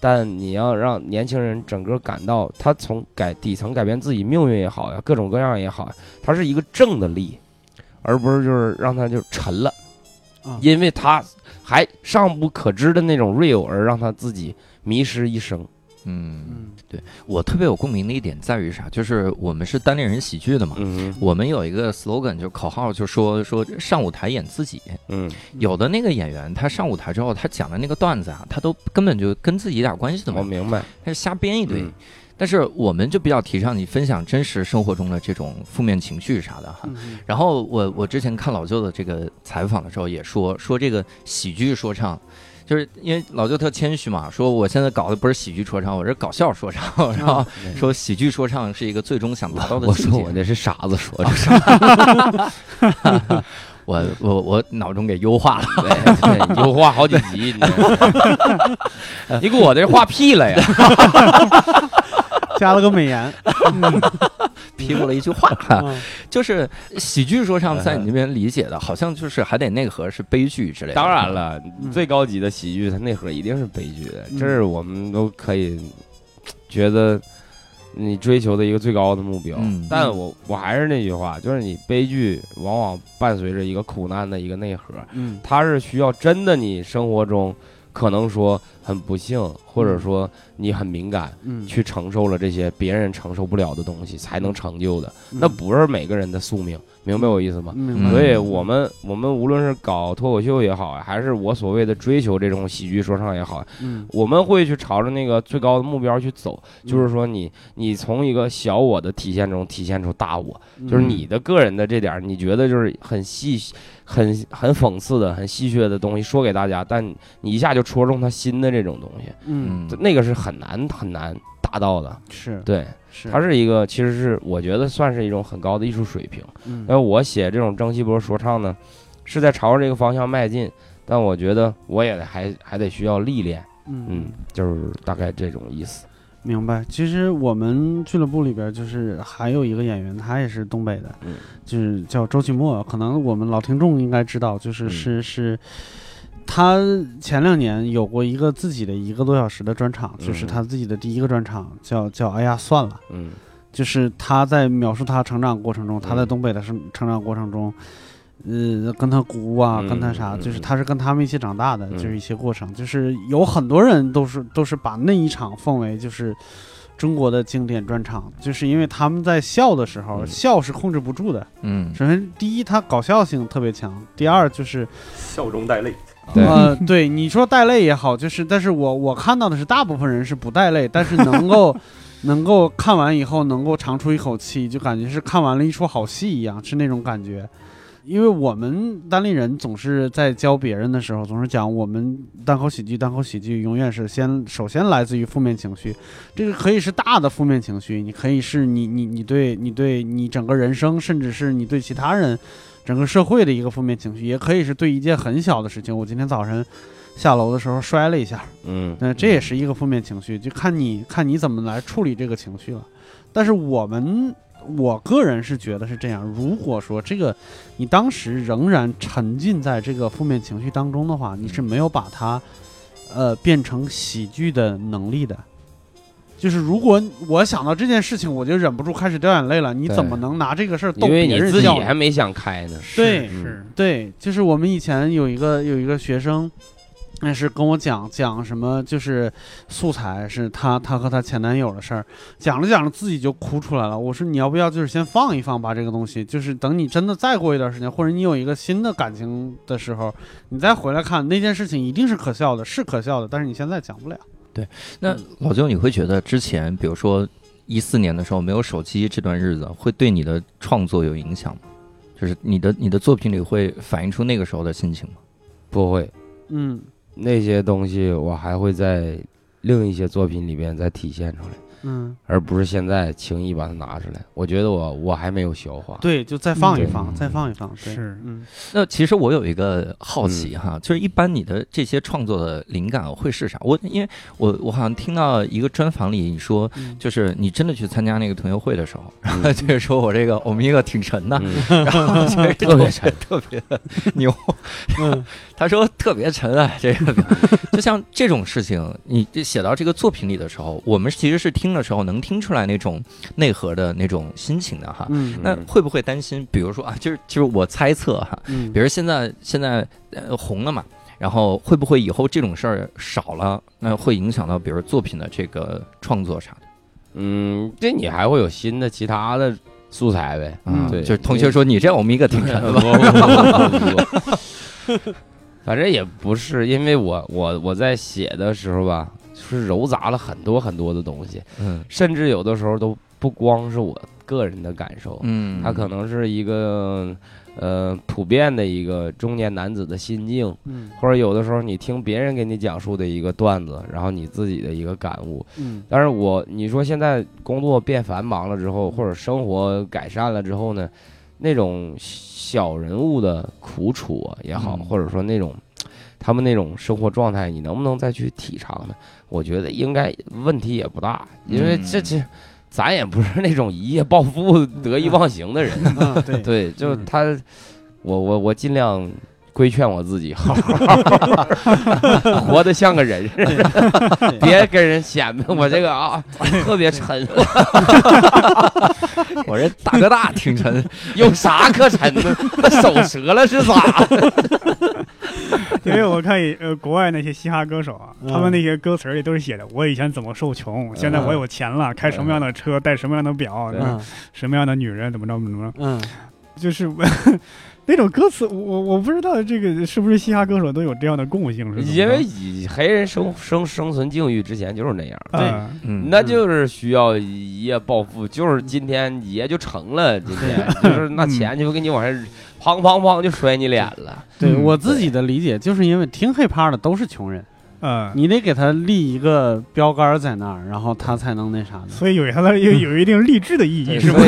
S4: 但你要让年轻人整个感到他从改底层改变自己命运也好呀，各种各样也好呀，它是一个正的力，而不是就是让他就沉了。
S2: 啊
S4: 因为他还尚不可知的那种 real 而让他自己迷失一生。
S1: 嗯，
S2: 对
S1: 我特别有共鸣的一点在于啥？就是我们是单立人喜剧的嘛。
S4: 嗯
S1: 我们有一个 slogan，就口号，就说说上舞台演自己。
S4: 嗯
S1: 有的那个演员，他上舞台之后，他讲的那个段子啊，他都根本就跟自己一点关系都没有，
S4: 我明白。
S1: 他是瞎编一堆。
S4: 嗯
S1: 但是我们就比较提倡你分享真实生活中的这种负面情绪啥的哈。
S2: 嗯
S1: 然后我我之前看老舅的这个采访的时候也说说这个喜剧说唱，就是因为老舅特谦虚嘛，说我现在搞的不是喜剧说唱，我是搞笑说唱，然后 *laughs* 说喜剧说唱是一个最终想达到的
S4: 我
S1: 境界。
S4: 说我那是傻子说的，*laughs*
S1: 我我我脑中给优化了，
S4: 对对，优化好几集，你 *laughs* 给我这画屁了呀？
S2: 加了个美颜，*laughs*
S1: 批过了一句话，
S2: 嗯。
S1: 就是喜剧说唱在你那边理解的，好像就是还得内核是悲剧之类的。
S4: 当然，了，
S2: 嗯。
S4: 最高级的喜剧，它内核一定是悲剧的，
S2: 嗯。
S4: 这是我们都可以觉得你追求的一个最高的目标。
S1: 嗯。
S4: 但我我还是那句话，就是你悲剧往往伴随着一个苦难的一个内核，
S2: 嗯。
S4: 它是需要真的你生活中可能说很不幸，或者说你很敏感，
S2: 嗯，
S4: 去承受了这些别人承受不了的东西，才能成就的。
S2: 嗯。
S4: 那不是每个人的宿命，明白我意思吗？所以我们我们无论是搞脱口秀也好，还是我所谓的追求这种喜剧说唱也好，
S2: 嗯。
S4: 我们会去朝着那个最高的目标去走。
S2: 嗯。
S4: 就是说你，你从一个小我的体现中体现出大我，
S2: 嗯。
S4: 就是你的个人的这点，你觉得就是很细、很很讽刺的、很戏谑的东西说给大家，但你一下就戳中他心的这种东西，
S2: 嗯
S4: 那个是很难很难达到的。
S2: 是
S4: 对，
S2: 是
S4: 它是一个，其实是我觉得算是一种很高的艺术水平。
S2: 嗯
S4: 因为我写这种蒸汽波说唱呢，是在朝着这个方向迈进，但我觉得我也还还得需要历练，嗯
S2: 嗯，
S4: 就是大概这种意思。
S2: 明白。其实我们俱乐部里边就是还有一个演员，他也是东北的，
S4: 嗯
S2: 就是叫周奇墨，可能我们老听众应该知道，就是
S4: 嗯
S2: 是是。他前两年有过一个自己的一个多小时的专场，就是
S4: 嗯。
S2: 他自己的第一个专场，叫叫哎呀算了，
S4: 嗯。
S2: 就是他在描述他成长过程中，他在
S4: 嗯
S2: 东北的成成长过程中，呃，跟他姑啊，
S4: 嗯
S2: 跟他啥，
S4: 嗯
S2: 就是他是跟他们一起长大的，
S4: 嗯。
S2: 就是一些过程，就是有很多人都是都是把那一场奉为就是中国的经典专场，就是因为他们在笑的时候，
S4: 嗯。
S2: 笑是控制不住的。
S1: 嗯。
S2: 首先，第一，他搞笑性特别强；第二，就是
S6: 笑中带泪。
S4: 对
S2: 呃，*laughs* 对你说带泪也好，就是，但是我我看到的是大部分人是不带泪，但是能够能够看完以后能够长出一口气，就感觉是看完了一出好戏一样，是那种感觉。因为我们单立人总是在教别人的时候，总是讲我们单口喜剧，单口喜剧永远是先首先来自于负面情绪，这个可以是大的负面情绪，你可以是你你你对你对你整个人生，甚至是你对其他人整个社会的一个负面情绪，也可以是对一件很小的事情。我今天早晨下楼的时候摔了一下，
S4: 嗯，
S2: 那这也是一个负面情绪，就看你看你怎么来处理这个情绪了。但是我们，我个人是觉得是这样。如果说这个你当时仍然沉浸在这个负面情绪当中的话，你是没有把它呃变成喜剧的能力的。就是如果我想到这件事情，我就忍不住开始掉眼泪了，你怎么能拿这个事儿逗
S4: 因为你自己？还没想开呢。
S2: 对
S4: 嗯
S3: 是
S2: 对，就是我们以前有一个有一个学生，那是跟我讲讲什么，就是素材是她她和她前男友的事儿，讲着讲着自己就哭出来了。我说你要不要就是先放一放吧，这个东西，就是等你真的再过一段时间，或者你有一个新的感情的时候，你再回来看那件事情，一定是可笑的，是可笑的，但是你现在讲不了。
S1: 对那老舅，你会觉得之前，比如说一四年的时候没有手机这段日子，会对你的创作有影响吗？就是你的你的作品里会反映出那个时候的心情吗？
S4: 不会，
S2: 嗯
S4: 那些东西我还会在另一些作品里边再体现出来，
S2: 嗯，
S4: 而不是现在轻易把它拿出来。我觉得我我还没有消化。
S2: 对，就再放一
S4: 对。
S2: 放，再放一放，对，
S3: 是。
S2: 嗯。
S1: 那其实我有一个好奇哈，就是一般你的这些创作的灵感会是啥？我因为我我好像听到一个专访里你说，
S2: 嗯。
S1: 就是你真的去参加那个同学会的时候，然后
S4: 嗯。*laughs*
S1: 就是说我这个欧米伽挺沉的，
S4: 嗯。*laughs*
S1: 然后就是
S4: 特别沉，
S1: 特别的牛。
S2: 嗯。*laughs*
S1: 他说特别沉啊，这个。就像这种事情，你这写到这个作品里的时候，我们其实是听听的时候能听出来那种内核的那种心情的哈。
S2: 嗯
S1: 那会不会担心？比如说啊，就是就是我猜测哈，
S2: 嗯
S1: 比如现在现在呃红了嘛，然后会不会以后这种事儿少了，那会影响到比如作品的这个创作啥的？
S4: 嗯，这你还会有新的其他的素材呗？
S1: 嗯，
S4: 对
S1: 就是同学说你这欧米伽挺沉的
S4: 反正也不是，因为我我我在写的时候吧，是糅杂了很多很多的东西，
S1: 嗯。
S4: 甚至有的时候都不光是我个人的感受，
S1: 嗯，
S4: 它可能是一个呃普遍的一个中年男子的心境，
S2: 嗯。
S4: 或者有的时候你听别人给你讲述的一个段子，然后你自己的一个感悟。
S2: 嗯。
S4: 但是我你说现在工作变繁忙了之后，或者生活改善了之后呢，那种小人物的苦楚啊也好，
S1: 嗯。
S4: 或者说那种他们那种生活状态，你能不能再去体尝呢？我觉得应该问题也不大，因为这
S1: 嗯
S4: 这咱也不是那种一夜暴富、得意忘形的人。
S2: 嗯对
S4: 对，就
S2: 嗯
S4: 他，我我我尽量规劝我自己，好好 *laughs* 活得像个人似的，别跟人显摆我这个啊特别沉，*laughs*
S1: 我这大哥大挺沉，
S4: 有啥可沉的？那手折了是咋的？*laughs*
S3: 因为我看呃国外那些嘻哈歌手啊，
S2: 嗯
S3: 他们那些歌词里都是写的，我以前怎么受穷，现在我有钱了，开什么样的车，戴什么样的表，
S2: 嗯。
S3: 什么样的女人，怎么着怎么着，
S2: 嗯。
S3: 就是那种歌词，我我不知道这个是不是嘻哈歌手都有这样的共性，是
S4: 因为以黑人生生生存境遇之前就是那样。
S3: 对
S1: 嗯，
S4: 那就是需要一夜暴富，就是今天一夜就成了，今天就是那钱就给你往上砰砰砰就摔你脸了。
S3: 嗯。
S2: 对我自己的理解，就是因为听 hiphop 的都是穷人，
S3: 啊，
S2: 你得给他立一个标杆在那儿，然后他才能那啥的。
S3: 所以有它的有有一定励志的意义，是吧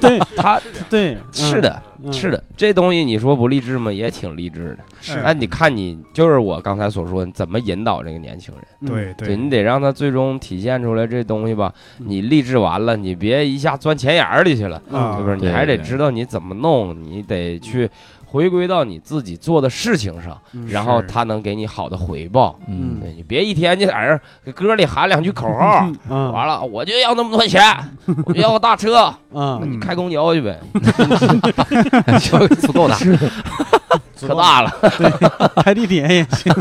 S2: 对
S4: 他
S2: 对，
S4: 是的，
S2: 嗯
S4: 是的，这东西你说不励志吗？也挺励志的。
S3: 是
S4: 哎，你看你就是我刚才所说，你怎么引导这个年轻人？
S2: 嗯
S3: 对
S4: 对你得让他最终体现出来这东西吧。你励志完了，你别一下钻钱眼儿里去了，
S3: 啊
S4: 是不是？你还得知道你怎么弄，你得去回归到你自己做的事情上，
S2: 嗯
S4: 然后他能给你好的回报。
S1: 嗯
S4: 对你别一天就在这儿给歌里喊两句口号，
S2: 嗯
S4: 完了我就要那么多钱，我就要个大车，你开公交去呗，*laughs*
S1: 就足够大。
S4: 可大了，
S2: 开地铁也行。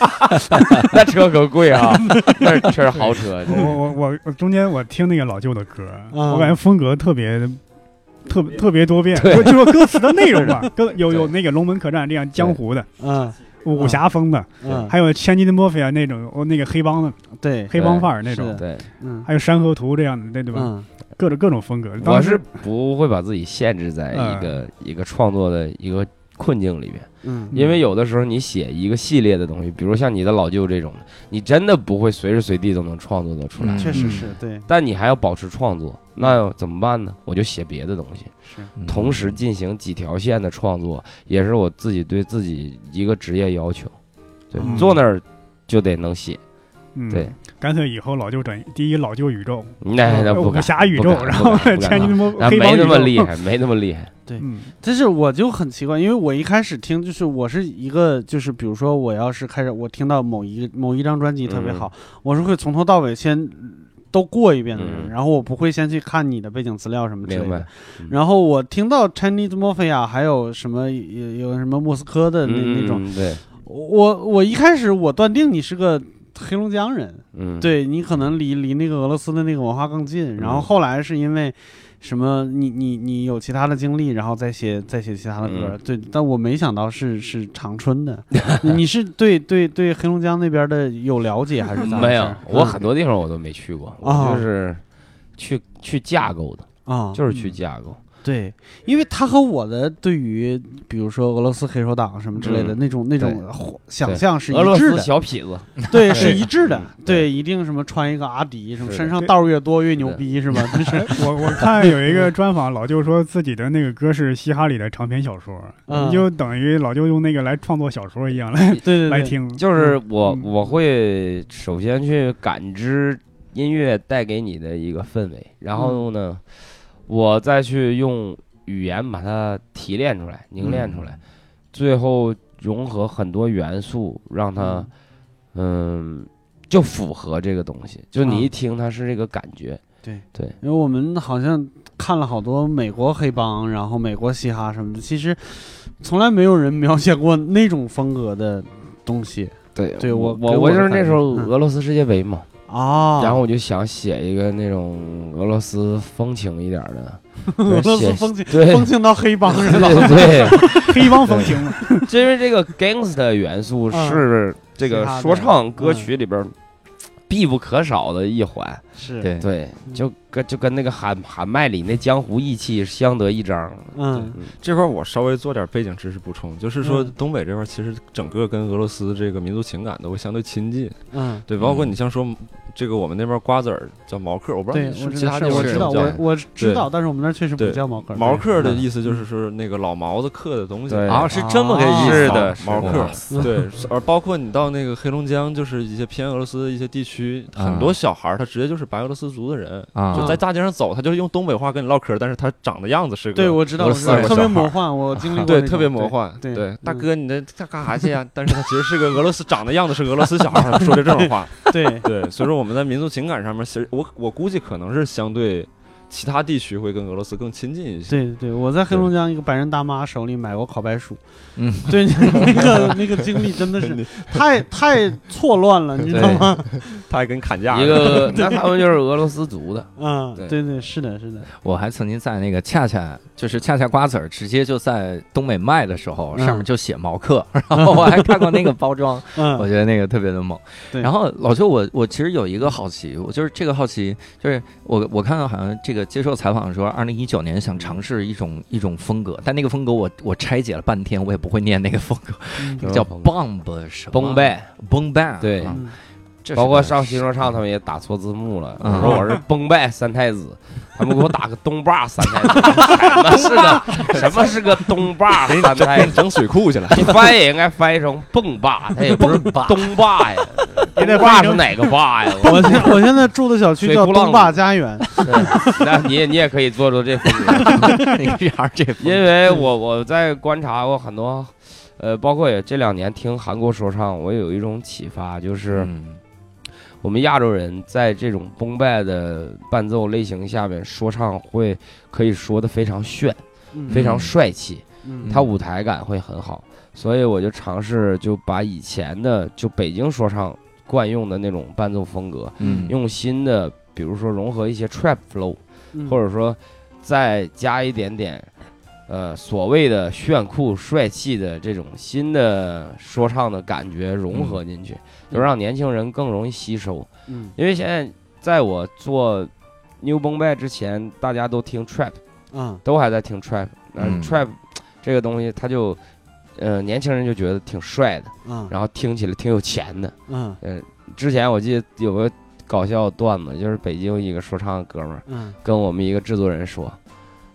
S2: *laughs*
S4: 那车可贵啊，那是 *laughs* 确实豪车。
S3: 我我我我中间我听那个老舅的歌，
S2: 嗯
S3: 我感觉风格特别。特别特别多变，就就说歌词的内容吧，歌有有那个龙门客栈这样江湖的
S2: 嗯
S3: 武侠风的，
S2: 嗯，
S3: 还有 Chinese Mafia 那种哦那个黑帮的
S2: 对，
S3: 黑帮范儿那种，
S4: 对，
S2: 嗯
S3: 还有山河图这样的，对对吧？
S2: 嗯
S3: 各种各种风格。
S4: 我
S3: 当时
S4: 是不会把自己限制在一个一个创作的一个困境里面。
S2: 嗯。
S4: 因为有的时候你写一个系列的东西，比如像你的老舅这种的，你真的不会随时随地都能创作得出来，
S1: 嗯。
S2: 确实是对，
S4: 但你还要保持创作，那怎么办呢？我就写别的东西，
S2: 是。
S1: 嗯。
S4: 同时进行几条线的创作，也是我自己对自己一个职业要求。对，
S2: 嗯。
S4: 坐那儿就得能写，
S3: 嗯。
S4: 对，
S3: 干脆以后老舅转第一老舅宇宙，
S4: 那那不
S3: 武，侠宇宙，然后
S4: 不敢不敢。
S3: Chinese Mafia
S4: 啊没那么厉害，没那么厉害。*laughs*
S3: 嗯。
S2: 但是我就很奇怪，因为我一开始听就是我是一个就是比如说我要是开始我听到某一某一张专辑特别好，我是会从头到尾先都过一遍的人，
S4: 嗯。
S2: 然后我不会先去看你的背景资料什么之类
S4: 明白。
S2: 的。？然后我听到 Chinese Mafia 还有什么有有什么莫斯科的那、
S4: 嗯
S2: 那种，
S4: 嗯对，
S2: 我我一开始我断定你是个黑龙江人，
S4: 嗯，
S2: 对你可能离离那个俄罗斯的那个文化更近，然后后来是因为什么你你你有其他的经历，然后再写再写其他的歌，
S4: 嗯。
S2: 对，但我没想到是是长春的，*laughs* 你是对对对黑龙江那边的有了解还是 *laughs* 咋？
S4: 没有，我
S2: 嗯
S4: 很多地方我都没去过，
S2: 啊
S4: 我就是去去架构的，
S2: 啊，
S4: 就是去架构。
S2: 对，因为他和我的对于比如说俄罗斯黑手党什么之类的
S4: 嗯
S2: 那种那种想象是
S4: 俄罗斯
S2: 一致的，
S4: 小痞子，
S2: 对，*laughs* 是一致的
S4: 嗯，
S2: 对，一定什么穿一个阿迪，什么身上道越多越牛逼是吧？*laughs* 就是
S3: 我我看有一个专访，老舅说自己的那个歌是嘻哈里的长篇小说，
S2: 嗯
S3: 就等于老舅用那个来创作小说一样来
S2: 对对对，
S3: 来听。
S4: 就是我
S3: 嗯
S4: 我会首先去感知音乐带给你的一个氛围，然后呢，我再去用语言把它提炼出来、凝练出来，最后融合很多元素，让它嗯。就符合这个东西，就你一
S2: 啊
S4: 听它是这个感觉，
S2: 对。
S4: 对，
S2: 因为我们好像看了好多美国黑帮，然后美国嘻哈什么的，其实从来没有人描写过那种风格的东西。
S4: 对
S2: 对
S4: 我
S2: 我我
S4: 就是那时候俄罗斯世界杯嘛，
S2: 啊。
S4: 然后我就想写一个那种俄罗斯风情一点的，*laughs*
S2: 俄罗斯风情
S4: 对。
S2: 风情到黑帮是吧？
S4: 对。*laughs* 对，
S3: 黑帮风情。*laughs*
S4: 因为这个 gangster 元素
S2: 嗯。
S4: 是这个说唱歌曲里边必不可少的一环，
S2: 是，
S1: 对
S4: 对，
S2: 嗯
S4: 就跟就跟那个喊喊麦里那江湖义气相得益彰。
S2: 嗯
S5: 这块儿我稍微做点背景知识补充，就是说
S2: 嗯
S5: 东北这块儿其实整个跟俄罗斯这个民族情感都会相对亲近，
S2: 嗯，
S5: 对，包括
S1: 嗯
S5: 你像说这个我们那边瓜子儿叫毛嗑，我不知道，你是
S2: 我，
S5: 其他地方
S2: 我知道，我我知道，但是我们那儿确实不叫毛嗑。
S5: 毛嗑的
S2: 嗯
S5: 意思就是说那个老毛子刻的东西，
S1: 啊，是这么个意思，
S4: 是的
S5: 毛嗑
S4: 是的
S1: 哇
S5: 对，而包括你到那个黑龙江，就是一些偏俄罗斯的一些地区，
S1: 啊
S5: 很多小孩儿他直接就是白俄罗斯族的人，
S1: 啊
S5: 就在大街上走，他就是用东北话跟你唠嗑，但是他长的样子是个
S2: 对，我知道，
S5: 俄罗斯
S2: 我知道特别魔幻，我经历 *laughs* 过
S5: 对，特别魔幻。
S2: 对
S5: 对，大
S2: 嗯
S5: 哥，你这这干啥去呀？但是他其实是个俄罗斯，长的样子是俄罗斯小孩说的这种话。
S2: 对，
S5: 对，所以说我们在民族情感上面，其实我我估计可能是相对其他地区会跟俄罗斯更亲近一些。
S2: 对对，我在黑龙江一个白人大妈手里买过烤白薯，
S1: 嗯，*laughs*
S2: 对，*laughs* 那个那个经历真的是 *laughs* 太太错乱了，你知道吗？
S5: 他还跟你砍价。
S4: 一个那他们就是俄罗斯族的，
S2: 嗯，
S4: 对
S2: 对对，是的，是的，
S1: 我还曾经在那个恰恰就是恰恰瓜子儿直接就在东北卖的时候，
S2: 嗯
S1: 上面就写毛克，然后我还看过那个包装，
S2: 嗯，
S1: 我觉得那个特别的猛。
S2: 对
S1: 然后老邱，我我其实有一个好奇，我就是这个好奇，就是我我看到好像这个接受采访的时候，二零一九年想尝试一种一种风格，但那个风格我我拆解了半天，我也不会念那个风格，*laughs* 叫
S4: 什么风
S1: bomb 什么？
S4: 崩败，
S1: 崩败，
S4: 对
S1: 啊。
S2: 嗯
S1: 这是个
S4: 包括上新说唱他们也打错字幕了，
S1: 嗯
S4: 我说我是崩败三太子，他们给我打个东坝三太子，什么是个 *laughs* 什么是个东坝三太子？
S5: 整水库去了。
S4: 你翻也应该翻译成蹦坝，它也不是东坝呀，*laughs* 东坝
S3: 翻译成
S4: 是哪个坝呀？
S2: 我现我现在住的小区叫
S4: 浪
S2: 东坝家园，
S4: 对那你也你也可以做做这风格。*laughs* 因为我我在观察过很多，呃，包括也这两年听韩国说唱，我有一种启发，就是
S1: 嗯
S4: 我们亚洲人在这种崩败的伴奏类型下面说唱会可以说的非常炫，
S2: 嗯。
S4: 非常帅气，
S2: 嗯。
S4: 它舞台感会很好，所以我就尝试就把以前的就北京说唱惯用的那种伴奏风格，
S1: 嗯。
S4: 用新的，比如说融合一些 trap flow，
S2: 嗯。
S4: 或者说再加一点点，呃，所谓的炫酷帅气的这种新的说唱的感觉融合进去，就让年轻人更容易吸收。
S2: 嗯
S4: 因为现在在我做 New Bombay 之前，大家都听 trap，
S2: 嗯
S4: 都还在听 trap，那
S1: 嗯
S4: trap 这个东西，它就。呃，年轻人就觉得挺帅的，
S2: 嗯
S4: 然后听起来挺有钱的。
S2: 嗯
S4: 之前我记得有个搞笑段子，就是北京一个说唱的哥们儿，
S2: 嗯
S4: 跟我们一个制作人说：“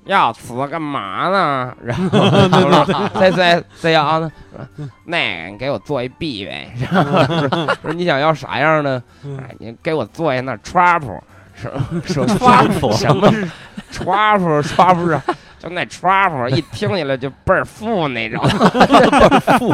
S4: 要词干嘛呢？” *laughs* 然后他说：“在在在呀呢，说那个你给我做一 B 呗。*laughs* ”然后说说你想要啥样的？哎，你给我做一那 trap，说说
S1: trap
S4: 什么是 trap trap 是就那 trap 一听起来就倍儿富那种，倍儿富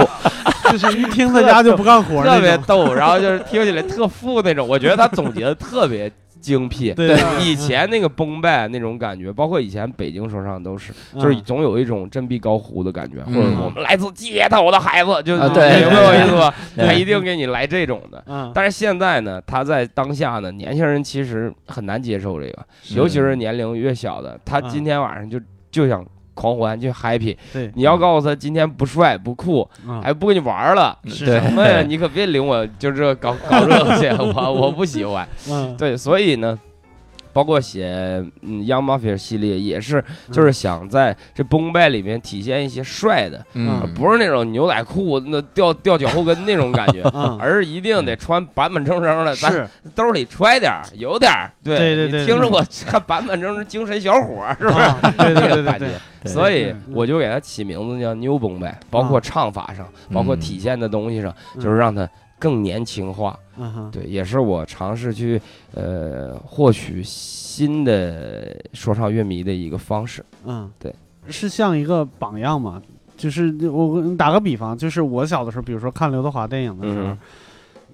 S2: 就是一听他家就不干活
S4: 特，别逗，然后就是听起来特富那种。我觉得他总结的特别精辟。
S2: 对，
S4: 以前那个崩败那种感觉，包括以前北京说唱都是，就是
S2: 嗯
S4: 总有一种振臂高呼的感觉，或
S1: 嗯
S4: 者我们来自街头的孩子，就
S1: 啊对
S4: 明白我意思吧？他一定给你来这种的。
S2: 嗯，
S4: 但是现在呢，他在当下呢，年轻人其实很难接受这个，尤其是年龄越小的，他
S2: 嗯。
S4: 今天晚上就就想狂欢，就 happy。
S2: 对，
S4: 你要告诉他今天不帅不酷，
S2: 嗯
S4: 还不跟你玩了，什么呀？*laughs* 你可别领我就这搞搞这个去，我我不喜欢。*laughs*
S2: 嗯
S4: 对，所以呢，包括写嗯 Young Mafia 系列也是，就是想在这崩败里面体现一些帅的，
S1: 嗯
S2: 嗯
S4: 不是那种牛仔裤那掉掉脚后跟那种感觉。
S2: 嗯
S4: 而是一定得穿板板正正的，咱
S2: 是
S4: 兜里揣点儿，有点儿。对
S2: 对对
S4: 听着我看板板正正精神小伙，*laughs* 是不是？
S2: 啊对对对对对 *laughs*
S4: 个感觉，所以
S2: 嗯
S4: 我就给他起名字叫 New 崩败，包括
S2: 啊
S4: 唱法上，包括
S1: 嗯
S4: 体现的东西上，
S2: 嗯
S4: 就是让它更年轻化。
S2: 嗯哼，
S4: 对，也是我尝试去呃获取新的说唱乐迷的一个方式。
S2: 嗯，
S4: 对，
S2: 是像一个榜样嘛。就是我打个比方，就是我小的时候，比如说看刘德华电影的时候，
S4: 嗯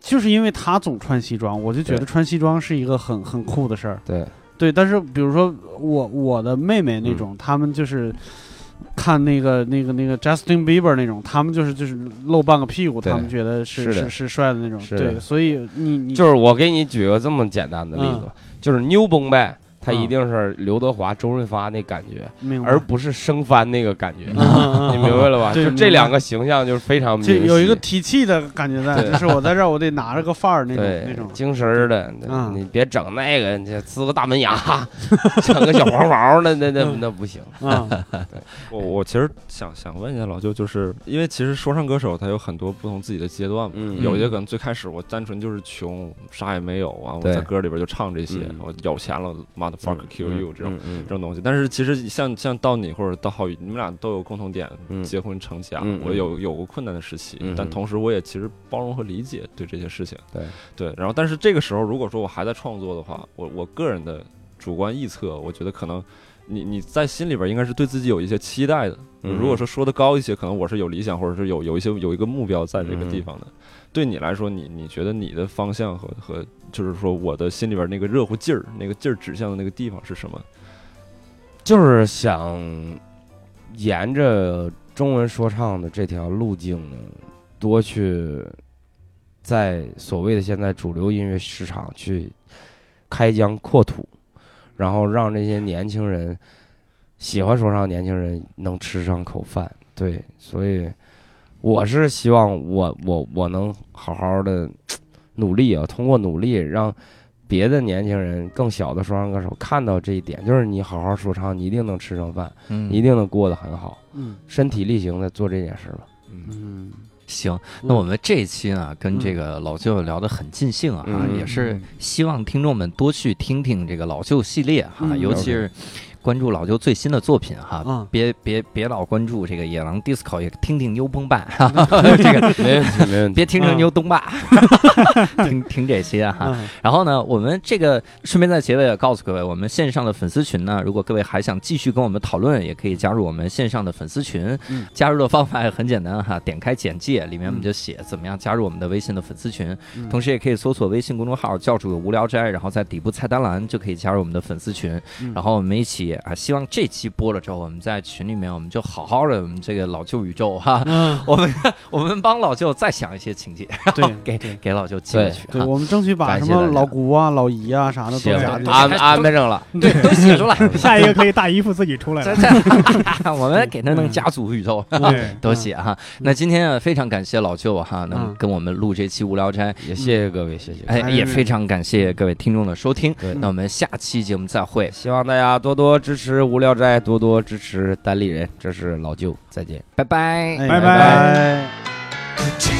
S2: 就是因为他总穿西装，我就觉得穿西装是一个很很酷的事儿。
S4: 对，
S2: 对，但是比如说我我的妹妹那种，他们就是看那个那个那个 Justin Bieber 那种，他们就是就是露半个屁股，他们觉得是
S4: 是
S2: 是是帅的那种。对，所以你你
S4: 就是我给你举个这么简单的例子
S2: 嗯，
S4: 就是牛崩败，他
S2: 嗯
S4: 一定是刘德华、周润发那感觉，而不是生番那个感觉，*laughs* 你明白了吧？就这两个形象就是非常明
S2: 就，有一个提气的感觉在，就是我在这儿我得拿着个范儿那种那种。
S4: 精神儿的，
S2: 嗯
S4: 你别整那个，你这呲个大门牙，*laughs* 整个小黄毛的，那那那不行。*laughs*
S2: 啊，
S5: 我我其实想想问一下老舅，就是因为其实说唱歌手他有很多不同自己的阶段嘛，
S4: 嗯
S5: 有些可能最开始我单纯就是穷，啥也没有啊，我在歌里边就唱这些，
S4: 嗯
S5: 我有钱了，motherfucker kill you 这种。这种东西，但是其实像像到你或者到浩宇，你们俩都有共同点，
S4: 嗯。
S5: 结婚成家，我有有过困难的时期，
S4: 嗯
S5: 但同时我也其实包容和理解对这些事情，
S4: 对。
S5: 对，然后但是这个时候如果说我还在创作的话，我我个人的主观臆测，我觉得可能你你在心里边应该是对自己有一些期待的，
S4: 嗯。
S5: 如果说说的高一些，可能我是有理想或者是有有一些有一个目标在这个地方的，对你来说，你你觉得你的方向和和就是说我的心里边那个热乎劲儿，那个劲儿指向的那个地方是什么？
S4: 就是想沿着中文说唱的这条路径呢，多去在所谓的现在主流音乐市场去开疆扩土，然后让这些年轻人喜欢说唱的年轻人能吃上口饭。对，所以我是希望我我我能好好的努力啊，通过努力让。别的年轻人更小的说唱歌手看到这一点，就是你好好说唱，你一定能吃上饭，
S1: 嗯
S4: 你一定能过得很好，
S2: 嗯
S4: 身体力行的做这件事吧。
S2: 嗯，
S1: 行，那我们这一期呢，跟这个老舅聊得很尽兴啊，
S4: 嗯
S1: 也是希望听众们多去听听这个老舅系列哈，
S2: 嗯
S1: 尤其是关注老舅最新的作品哈，
S2: 嗯。
S1: 别别别老关注这个野狼 disco，也听听牛崩爸，哈 *laughs* 哈这个
S4: 没问题，没问题。*laughs*
S1: 别听成牛东爸，*laughs* 听听这些哈。
S2: 嗯。
S1: 然后呢，我们这个顺便在结尾也告诉各位，我们线上的粉丝群呢，如果各位还想继续跟我们讨论，也可以加入我们线上的粉丝群。
S2: 嗯。
S1: 加入的方法也很简单哈，点开简介里面我们就写怎么样加入我们的微信的粉丝群，
S2: 嗯。
S1: 同时也可以搜索微信公众号“教主的无聊斋”，然后在底部菜单栏就可以加入我们的粉丝群。
S2: 嗯。
S1: 然后我们一起啊，希望这期播了之后，我们在群里面我们就好好的我们这个老旧宇宙哈，
S2: 嗯，
S1: 我们我们帮老舅再想一些情节，
S2: 对
S1: 给
S2: 对
S1: 给老舅寄过去
S2: 对，
S1: 哈。
S2: 我们争取把什么老姑啊、老姨啊啥的都
S4: 行
S2: 加进去。
S4: 安安排上了，
S1: 对，都写出来。*laughs*
S3: 下一个可以大姨夫自己出来了。*laughs*
S1: 我们给他弄家族宇宙，
S3: 对，*laughs*
S1: 都写哈。那今天啊，非常感谢老舅哈，能
S2: 嗯
S1: 跟我们录这期无聊斋，
S4: 也谢谢各位，谢谢。
S1: 哎，
S2: 哎
S1: 也非常感谢各位听众的收听。
S4: 对
S1: 那我们下期节目再会。
S4: 希望大家多多支持无聊斋多多支持单立人这是老舅再见。
S1: 拜
S3: 拜。拜
S2: 拜。